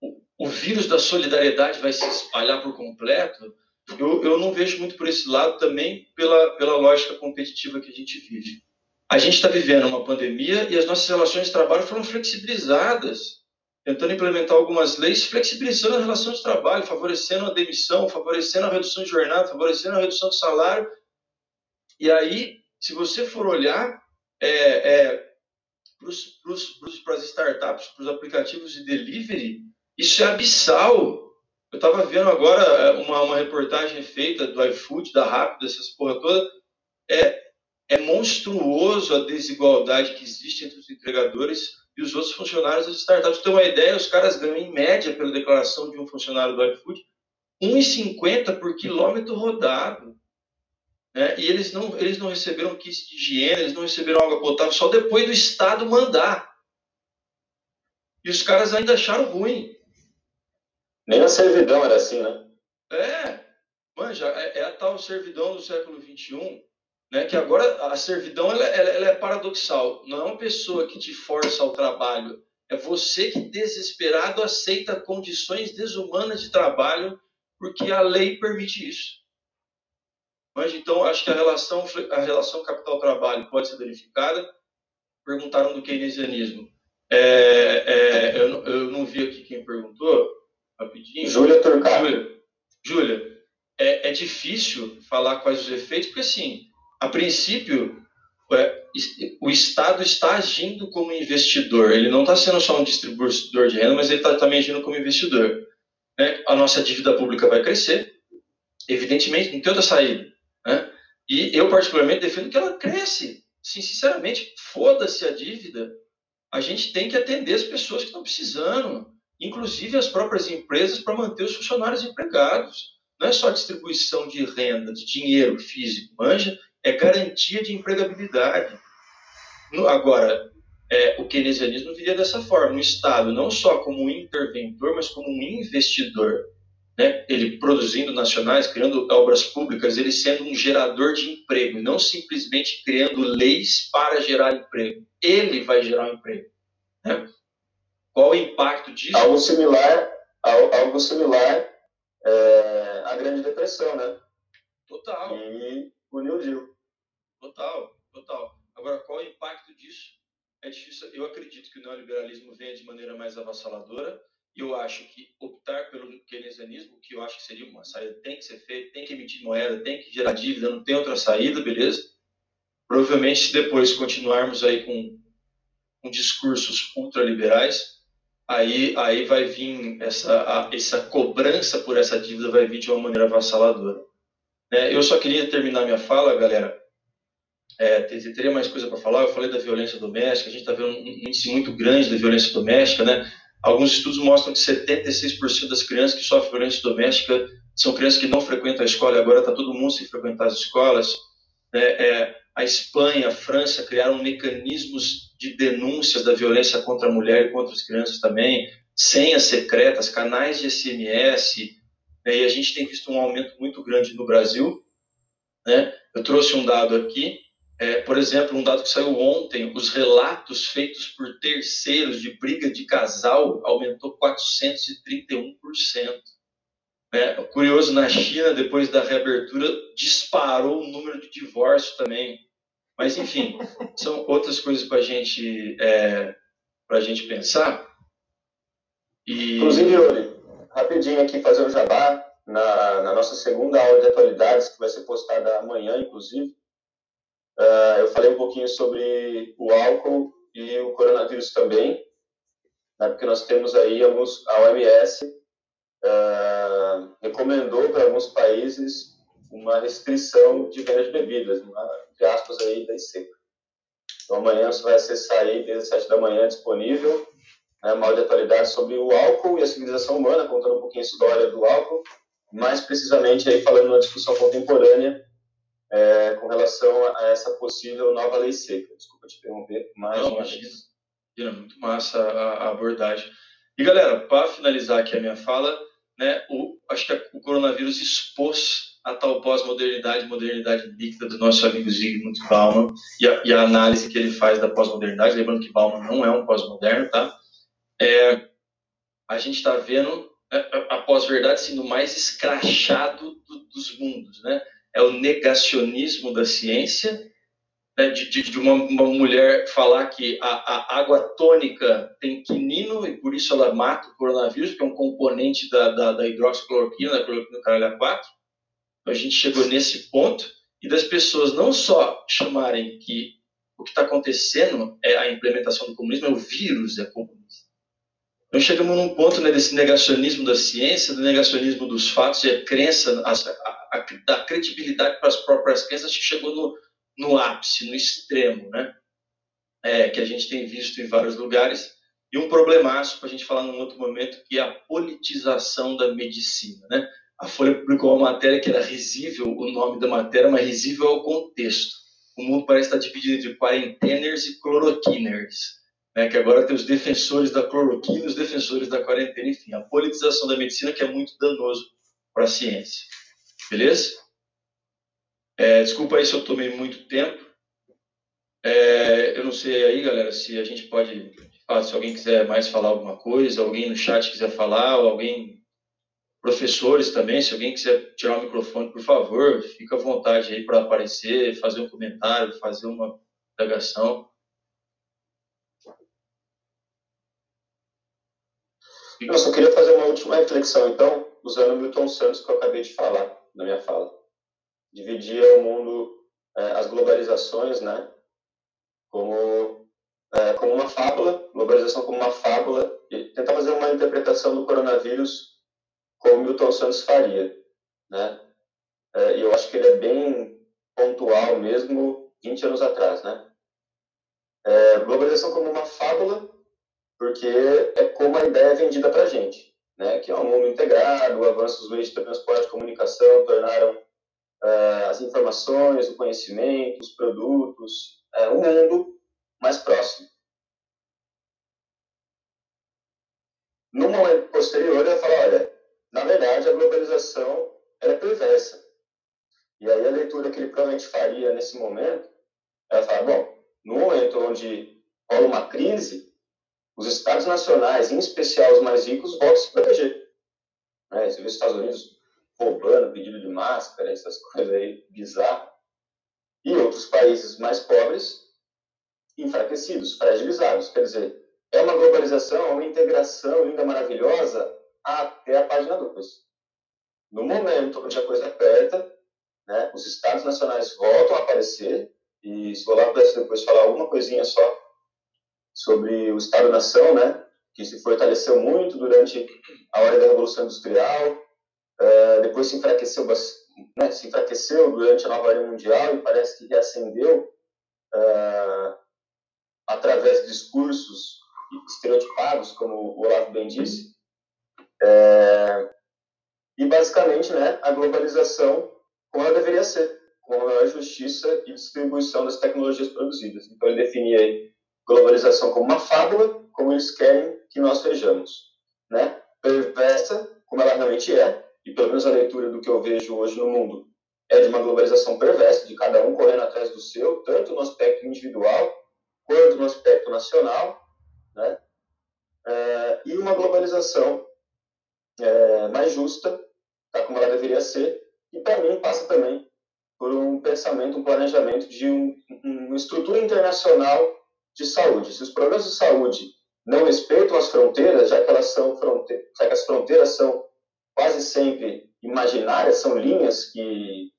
O, o vírus da solidariedade vai se espalhar por completo, eu, eu não vejo muito por esse lado também pela, pela lógica competitiva que a gente vive. A gente está vivendo uma pandemia e as nossas relações de trabalho foram flexibilizadas, tentando implementar algumas leis flexibilizando a relação de trabalho, favorecendo a demissão, favorecendo a redução de jornada, favorecendo a redução de salário. E aí, se você for olhar é, é, para as startups, para os aplicativos de delivery, isso é abissal. Eu estava vendo agora é, uma, uma reportagem feita do iFood, da Rápido, essas porra toda. É, é monstruoso a desigualdade que existe entre os entregadores e os outros funcionários das startups. Ter uma ideia, os caras ganham em média, pela declaração de um funcionário do iFood, 1,50 por quilômetro rodado. né? e eles não, eles não receberam kits de higiene, eles não receberam água potável só depois do Estado mandar. E os caras ainda acharam ruim. Nem a servidão era assim, né? É, manja, é, é a tal servidão do século XXI, né, que agora a servidão ela, ela, ela é paradoxal. Não é uma pessoa que te força ao trabalho, é você que desesperado aceita condições desumanas de trabalho porque a lei permite isso. Mas então acho que a relação a relação capital-trabalho pode ser verificada. Perguntaram do keynesianismo. É, é, eu, eu, não vi aqui quem perguntou. Rapidinho. Júlia Turcado. Júlia, Júlia é, é difícil falar quais os efeitos, porque assim, a princípio é, o Estado está agindo como investidor. Ele não está sendo só um distribuidor de renda, mas ele está também agindo como investidor. Né? A nossa dívida pública vai crescer, evidentemente, não tem outra saída. Né? E eu, particularmente, defendo que ela cresce. Sim, sinceramente, foda-se a dívida. A gente tem que atender as pessoas que estão precisando, inclusive as próprias empresas, para manter os funcionários empregados. Não é só distribuição de renda, de dinheiro físico, manja, é garantia de empregabilidade. Agora, é, o keynesianismo viria dessa forma, o Estado não só como um interventor, mas como um investidor. Né? Ele produzindo nacionais, criando obras públicas, ele sendo um gerador de emprego, não simplesmente criando leis para gerar emprego. Ele vai gerar um emprego. Né? Qual o impacto disso? Algo similar, algo similar é, à Grande Depressão, né? Total. E o Deal. Total, total. Agora, qual o impacto disso? É difícil. Eu acredito que o neoliberalismo venha de maneira mais avassaladora. E eu acho que optar pelo keynesianismo, que eu acho que seria uma saída, tem que ser feito, tem que emitir moeda, tem que gerar dívida, não tem outra saída, beleza? Provavelmente, se depois continuarmos aí com, com discursos ultraliberais, aí, aí vai vir essa, a, essa cobrança por essa dívida vai vir de uma maneira avassaladora. É, eu só queria terminar minha fala, galera. É, teria mais coisa para falar. Eu falei da violência doméstica. A gente está vendo um índice muito grande da violência doméstica, né? Alguns estudos mostram que 76% das crianças que sofrem violência doméstica são crianças que não frequentam a escola. E agora está todo mundo sem frequentar as escolas. É, é, a Espanha, a França criaram mecanismos de denúncias da violência contra a mulher e contra as crianças também, senhas secretas, canais de SMS, né, e a gente tem visto um aumento muito grande no Brasil. Né? Eu trouxe um dado aqui, é, por exemplo, um dado que saiu ontem: os relatos feitos por terceiros de briga de casal aumentou 431%. É, curioso, na China, depois da reabertura, disparou o número de divórcios também. Mas, enfim, são outras coisas para gente, é, a gente pensar. E... Inclusive, Yuri, rapidinho aqui fazer um jabá na, na, nossa segunda aula de atualidades, que vai ser postada amanhã, inclusive. Uh, eu falei um pouquinho sobre o álcool e o coronavírus também, né, porque nós temos aí alguns, a OMS uh, ah, recomendou para alguns países uma restrição de venda de bebidas, uma, entre aspas aí, da seca. Então amanhã você vai acessar aí desde as 7 da manhã disponível né, mal de atualidade sobre o álcool e a civilização humana, contando um pouquinho a história do álcool, mais precisamente aí falando uma discussão contemporânea é, com relação a essa possível nova lei seca. Desculpa te interromper mais Não, uma vez. Muito massa a, a abordagem. E galera, para finalizar aqui a minha fala, né, o, acho que o coronavírus expôs a tal pós-modernidade, modernidade líquida do nosso amigo Zygmunt Bauman e a, e a análise que ele faz da pós-modernidade, lembrando que Bauman não é um pós-moderno, tá? É, a gente está vendo é, a pós-verdade sendo mais escrachado do, dos mundos, né? É o negacionismo da ciência, né? de, de, de uma, uma, mulher falar que a, a, água tônica tem quinino e por isso ela mata o coronavírus, que é um componente da, da, da hidroxicloroquina, da cloroquina caralho 4. Então, a gente chegou nesse ponto e das pessoas não só chamarem que o que está acontecendo é a implementação do comunismo, é o vírus é comunista nós chegamos num ponto né, desse negacionismo da ciência, do negacionismo dos fatos e a crença, a, a, a da credibilidade para as próprias crenças, que chegou no, no ápice, no extremo, né? É, que a gente tem visto em vários lugares. E um problemaço, para a gente falar num outro momento, que é a politização da medicina. Né? a Folha publicou uma matéria que era risível, o nome da matéria, mas risível é o contexto. O mundo parece estar dividido entre quarenteners e cloroquiners, né, que agora tem os defensores da cloroquina os defensores da quarentena, enfim, a politização da medicina que é muito danoso para a ciência. Beleza? É, desculpa aí se eu tomei muito tempo. É, eu não sei aí, galera, se a gente pode, se alguém quiser mais falar alguma coisa, alguém no chat quiser falar, ou alguém, professores também, se alguém quiser tirar o microfone, por favor, fica à vontade aí para aparecer, fazer um comentário, fazer uma indagação. Eu só queria fazer uma última reflexão, então, usando Milton Santos que eu acabei de falar na minha fala. Dividia o mundo, é, as globalizações, né, como, é, como uma fábula, globalização como uma fábula, e tentar fazer uma interpretação do coronavírus como Milton Santos faria, né? É, e eu acho que ele é bem pontual mesmo 20 anos atrás, né? É, globalização como uma fábula, porque é como a ideia é vendida para a gente, né? que é um mundo integrado, o avanço dos meios de transporte e comunicação tornaram uh, as informações, o conhecimento, os produtos, uh, um mundo mais próximo. No momento posterior, ele fala, olha, na verdade, a globalização é perversa. E aí a leitura que ele provavelmente faria nesse momento, ela fala, bom, no momento onde rola uma crise, os estados nacionais, em especial os mais ricos, voltam a se proteger. Né? Você vê os Estados Unidos roubando pedido de máscara, essas coisas aí bizarras. E outros países mais pobres, enfraquecidos, fragilizados. Quer dizer, é uma globalização, é uma integração linda, maravilhosa, até a página 2. No momento onde a coisa aperta, né, os estados nacionais voltam a aparecer, e se o Olavo pudesse depois falar alguma coisinha só sobre o Estado-nação, né, que se fortaleceu muito durante a hora da Revolução Industrial, uh, depois se enfraqueceu, né, se enfraqueceu durante a nova era mundial e parece que reacendeu uh, através de discursos estereotipados, como o Olavo bem disse. É, e basicamente, né, a globalização como ela deveria ser, com a maior justiça e distribuição das tecnologias produzidas. Então ele definia aí globalização como uma fábula, como eles querem que nós vejamos. Né? Perversa, como ela realmente é, e pelo menos a leitura do que eu vejo hoje no mundo é de uma globalização perversa, de cada um correndo atrás do seu, tanto no aspecto individual quanto no aspecto nacional, né? É, e uma globalização é, mais justa, tá, como ela deveria ser, e para mim passa também por um pensamento, um planejamento de um, uma estrutura internacional de saúde. Se os programas de saúde não respeitam as fronteiras, já que elas são já que as fronteiras são quase sempre imaginárias, são linhas que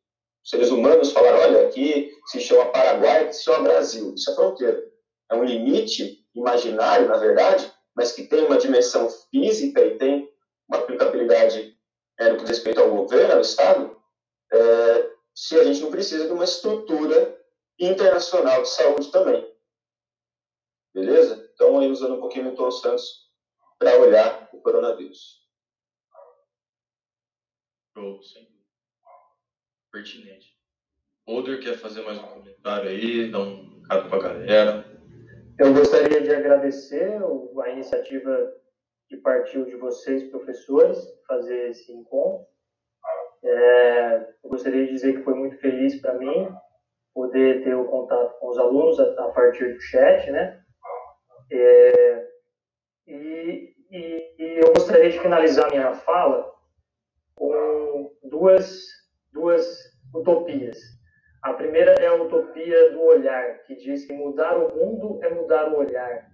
seres humanos falaram, olha, aqui se chama Paraguai, aqui se chama Brasil. Isso é fronteira. É um limite imaginário, na verdade, mas que tem uma dimensão física e tem uma aplicabilidade é, no que diz respeito ao governo, ao Estado, é, se a gente não precisa de uma estrutura internacional de saúde também. Beleza? Então, aí usando um pouquinho o Milton Santos para olhar o coronavírus. Show, sim. Pertinente. Oder quer fazer mais um comentário aí, dar um recado para a galera. Eu gostaria de agradecer a iniciativa que partiu de vocês, professores, fazer esse encontro. É, eu gostaria de dizer que foi muito feliz para mim poder ter o contato com os alunos a, a partir do chat, né? É, e, e, e, eu gostaria de finalizar minha fala com duas, duas utopias. A primeira é a utopia do olhar, que diz que mudar o mundo é mudar o olhar.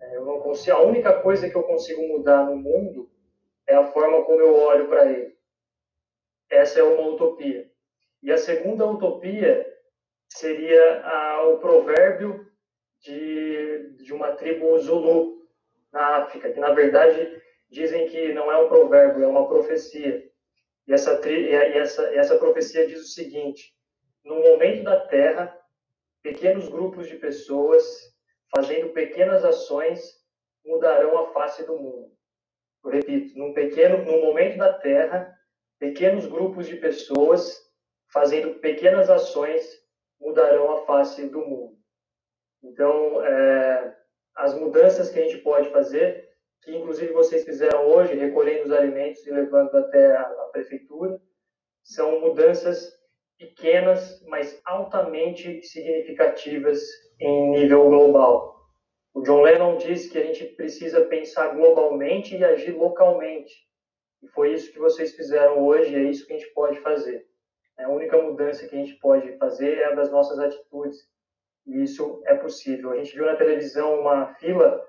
É, eu não consigo, a única coisa que eu consigo mudar no mundo é a forma como eu olho para ele. Essa é uma utopia. E a segunda utopia seria a, o provérbio de, de uma tribo Zulu na África, que na verdade dizem que não é um provérbio, é uma profecia. E essa, e essa, essa profecia diz o seguinte: no momento da Terra, pequenos grupos de pessoas fazendo pequenas ações mudarão a face do mundo. Eu repito, num pequeno, no momento da Terra, pequenos grupos de pessoas fazendo pequenas ações mudarão a face do mundo. Então, é, as mudanças que a gente pode fazer, que inclusive vocês fizeram hoje, recolhendo os alimentos e levando até a, a prefeitura, são mudanças pequenas, mas altamente significativas em nível global. O John Lennon disse que a gente precisa pensar globalmente e agir localmente. E foi isso que vocês fizeram hoje, e é isso que a gente pode fazer. A única mudança que a gente pode fazer é a das nossas atitudes. E isso é possível. A gente viu na televisão uma fila,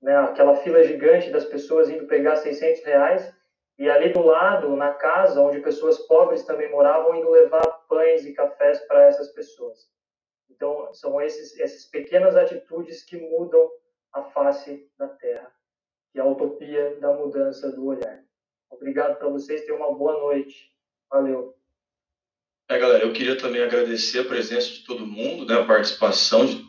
né, aquela fila gigante das pessoas indo pegar 600 reais, e ali do lado, na casa, onde pessoas pobres também moravam, indo levar pães e cafés para essas pessoas. Então, são esses, essas pequenas atitudes que mudam a face da Terra, que é a utopia da mudança do olhar. Obrigado para vocês, tenham uma boa noite. Valeu. É, galera, eu queria também agradecer a presença de todo mundo, né, a participação de,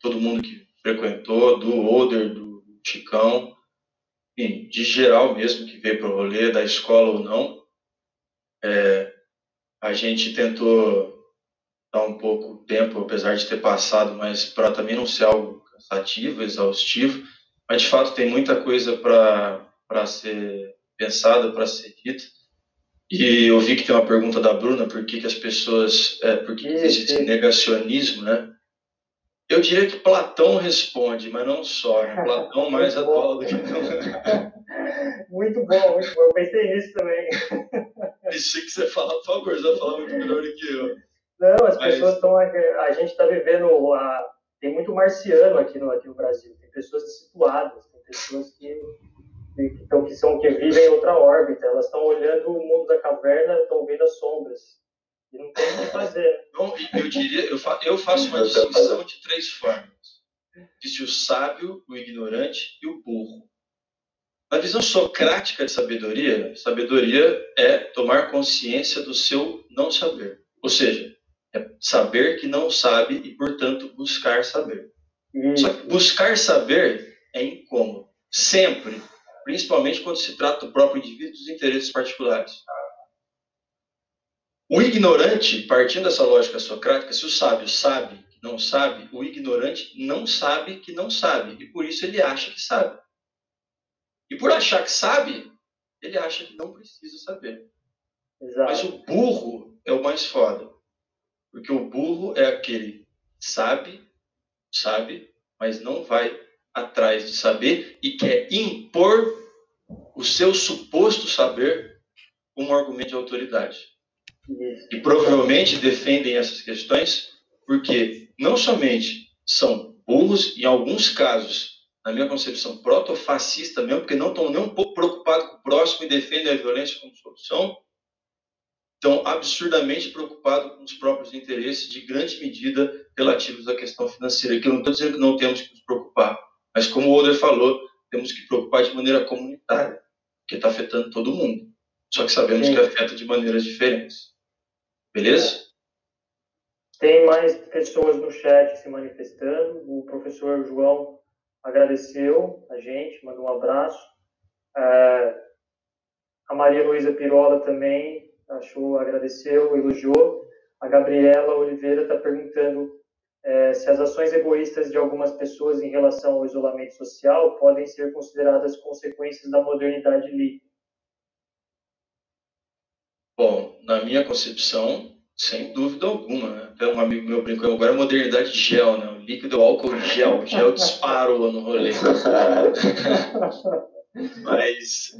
todo mundo que frequentou, do Oder, do Chicão, enfim, de geral mesmo que veio para o rolê, da escola ou não. É, a gente tentou dar um pouco tempo, apesar de ter passado, mas para também não ser algo cansativo, exaustivo. Mas de fato tem muita coisa para ser pensada, para ser dita. E eu vi que tem uma pergunta da Bruna, por que, que as pessoas, é, por que existe negacionismo, né? Eu diria que Platão responde, mas não só, né? Platão mais atual do que muito bom, muito bom. Eu pensei nisso também. Isso que você fala, por favor, você vai falar muito melhor do que eu. Não, as mas... pessoas estão. A gente está vivendo. A, tem muito marciano aqui no, aqui no Brasil. Tem pessoas situadas, tem pessoas que então, que são que vivem em outra órbita. Elas estão olhando o mundo da caverna, estão vendo as sombras. E não tem o que fazer. Não, eu diria, eu, fa, eu faço uma distinção de três formas. Existe o sábio, o ignorante e o burro. Na visão socrática de sabedoria, sabedoria é tomar consciência do seu não saber. Ou seja, é saber que não sabe e, portanto, buscar saber. Só que buscar saber é incômodo. Sempre principalmente quando se trata do próprio indivíduo e dos interesses particulares. O ignorante, partindo dessa lógica socrática, se o sábio sabe que não sabe, o ignorante não sabe que não sabe, e por isso ele acha que sabe. E por achar que sabe, ele acha que não precisa saber. Exato. Mas o burro é o mais foda. Porque o burro é aquele que sabe, sabe, mas não vai atrás de saber e quer impor o seu suposto saber como um argumento de autoridade. E provavelmente defendem essas questões porque não somente são burros, em alguns casos, na minha concepção, proto-fascista mesmo, porque não estão nem um pouco preocupados com o próximo e defendem a violência como solução, estão absurdamente preocupados com os próprios interesses, de grande medida relativos à questão financeira, que eu não estou dizendo que não temos que nos preocupar, mas como o Oder falou, temos que preocupar de maneira comunitária, porque está afetando todo mundo. Só que sabemos Sim. que afeta de maneiras diferentes. Beleza? Tem mais pessoas no chat se manifestando. O professor João agradeceu a gente, mandou um abraço. É, a Maria Luísa Pirola também achou, agradeceu, elogiou. A Gabriela Oliveira está perguntando é, se as ações egoístas de algumas pessoas em relação ao isolamento social podem ser consideradas consequências da modernidade líquida. Bom, na minha concepção, sem dúvida alguma. Né? Até um amigo meu brincou agora é modernidade gel, né? O líquido é álcool gel. O gel disparou no rolê. Mas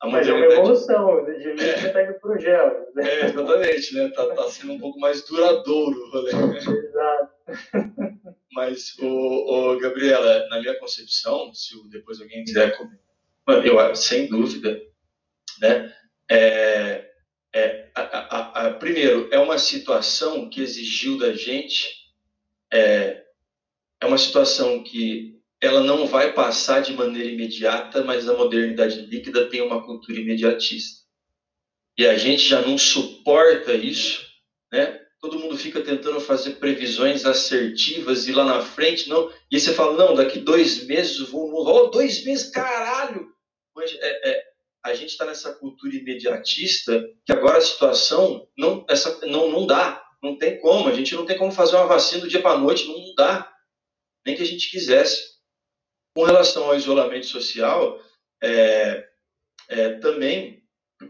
a Mas é uma evolução, de líquido é. tá indo pro gel. É, exatamente, né? Tá, tá sendo um pouco mais duradouro o rolê. Exato. Mas, o, o Gabriela, na minha concepção, se depois alguém quiser comentar, eu, sem dúvida, né? É, é, a, a, a, primeiro, é uma situação que exigiu da gente, é, é uma situação que ela não vai passar de maneira imediata, mas a modernidade líquida tem uma cultura imediatista. E a gente já não suporta isso, né? Mundo fica tentando fazer previsões assertivas e lá na frente não. E aí você fala, não, daqui dois meses vou. Oh, dois meses, caralho! Mas é, é, a gente está nessa cultura imediatista que agora a situação não, essa, não, não dá, não tem como, a gente não tem como fazer uma vacina do dia para a noite, não dá, nem que a gente quisesse. Com relação ao isolamento social, é, é, também,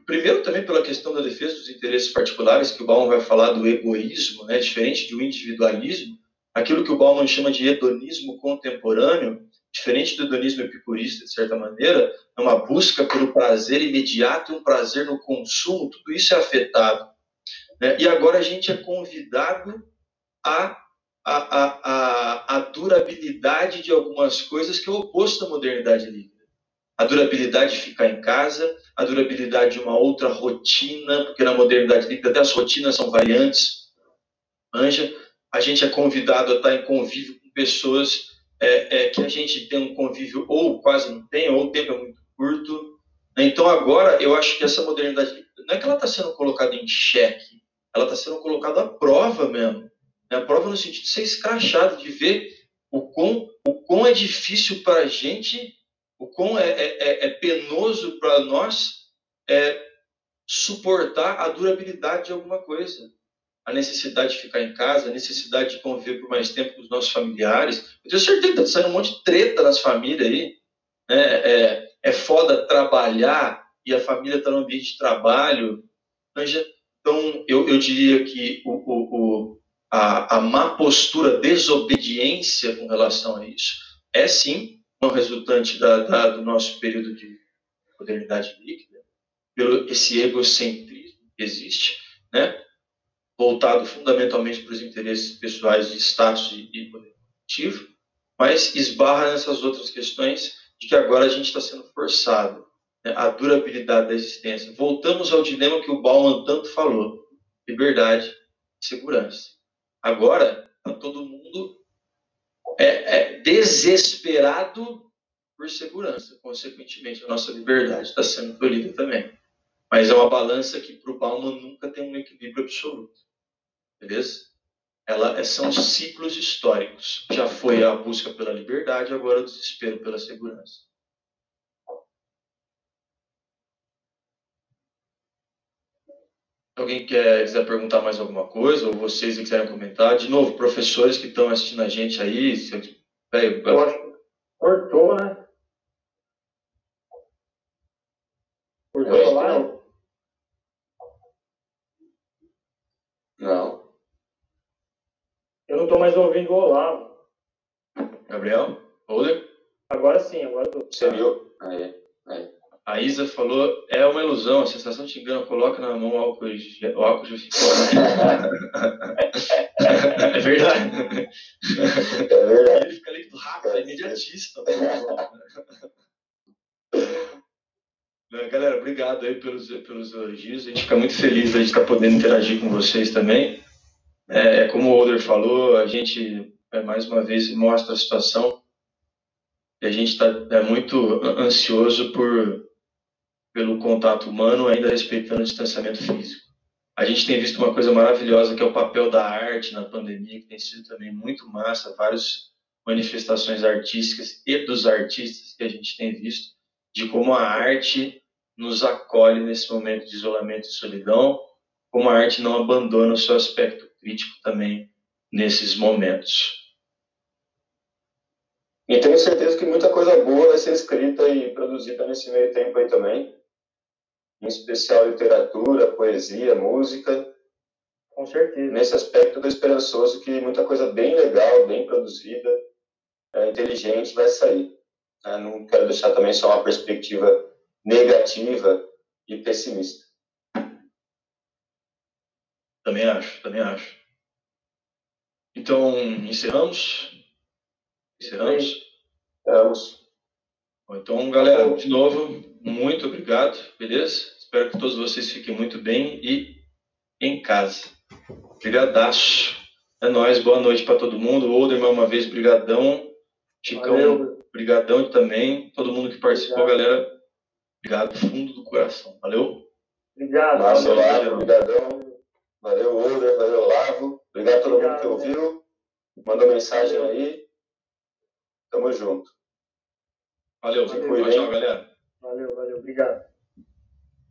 primeiro também pela questão da defesa dos interesses particulares, que o Bauman vai falar do egoísmo, né, diferente do individualismo, aquilo que o Bauman chama de hedonismo contemporâneo, diferente do hedonismo epicurista, de certa maneira, é uma busca pelo prazer imediato um prazer no consumo, tudo isso é afetado. Né? E agora a gente é convidado a, a, a, a, a durabilidade de algumas coisas que é o oposto da modernidade líquida. A durabilidade de ficar em casa, a durabilidade de uma outra rotina, porque na modernidade líquida até as rotinas são variantes. Anja, a gente é convidado a estar em convívio com pessoas é, é, que a gente tem um convívio ou quase não tem, ou o tempo é muito curto. Então agora eu acho que essa modernidade não é que ela está sendo colocada em xeque, ela está sendo colocada à prova mesmo. Né? A prova no sentido de ser escrachado, de ver o quão, o quão é difícil para a gente, o quão é, é, é, é penoso para nós é, suportar a durabilidade de alguma coisa. A necessidade de ficar em casa, a necessidade de conviver por mais tempo com os nossos familiares. Eu tenho certeza que está saindo um monte de treta nas famílias aí. Né? É, é foda trabalhar e a família está no ambiente de trabalho. Então, eu, eu diria que o, o, o, a, a má postura, desobediência com relação a isso, é sim resultante da, da, do nosso período de modernidade líquida, pelo esse egocentrismo que existe, né? voltado fundamentalmente para os interesses pessoais de status e, e poder coletivo, mas esbarra nessas outras questões de que agora a gente está sendo forçado né, a durabilidade da existência. Voltamos ao dilema que o Bauman tanto falou: liberdade segurança. Agora, está todo mundo é, é, desesperado por segurança. Consequentemente, a nossa liberdade está sendo tolhida também. Mas é uma balança que, para o Bauman, nunca tem um equilíbrio absoluto. Beleza? Ela, são ciclos históricos. Já foi a busca pela liberdade, agora o desespero pela segurança. Alguém quer, quiser perguntar mais alguma coisa, ou vocês quiserem comentar, de novo, professores que estão assistindo a gente aí, se, véio, eu cortou, né? Cortou lá? Não. não. Eu não estou mais ouvindo o Olavo. Gabriel? Holder? Agora sim, agora estou. Você viu? Aí, aí. A Isa falou, é uma ilusão, a sensação te engana, coloca na mão o álcool, o álcool já ficou. é verdade. É verdade. Ele fica líquido rápido, é imediatista. Galera, obrigado aí pelos, pelos elogios. A gente fica muito feliz de estar podendo interagir com vocês também. É, como o Oder falou, a gente, é, mais uma vez, mostra a situação e a gente está é, muito ansioso por pelo contato humano, ainda respeitando o distanciamento físico. A gente tem visto uma coisa maravilhosa que é o papel da arte na pandemia, que tem sido também muito massa, várias manifestações artísticas e dos artistas que a gente tem visto, de como a arte nos acolhe nesse momento de isolamento e solidão, como a arte não abandona o seu aspecto crítico também nesses momentos. E tenho certeza que muita coisa boa vai ser escrita e produzida nesse meio tempo aí também em especial literatura, poesia, música. Com certeza. Nesse aspecto, estou esperançoso que muita coisa bem legal, bem produzida, é, inteligente vai sair. É, não quero deixar também só uma perspectiva negativa e pessimista. Também acho, também acho. Então, encerramos? Encerramos? Encerramos. Então, galera, de novo, muito obrigado, beleza? Espero que todos vocês fiquem muito bem e em casa. Obrigadaço. É nóis, boa noite para todo mundo. Older, mais uma vez, brigadão. Chicão, brigadão também. Todo mundo que participou, obrigado. galera, obrigado fundo do coração. Valeu? Obrigado. Márcio Olavo, brigadão. Valeu, Older, valeu, Olavo. Obrigado a todo obrigado, mundo que ouviu. Mandou mensagem valeu. aí. Tamo junto. Valeu, valeu. tchau, galera. Valeu, valeu, obrigado.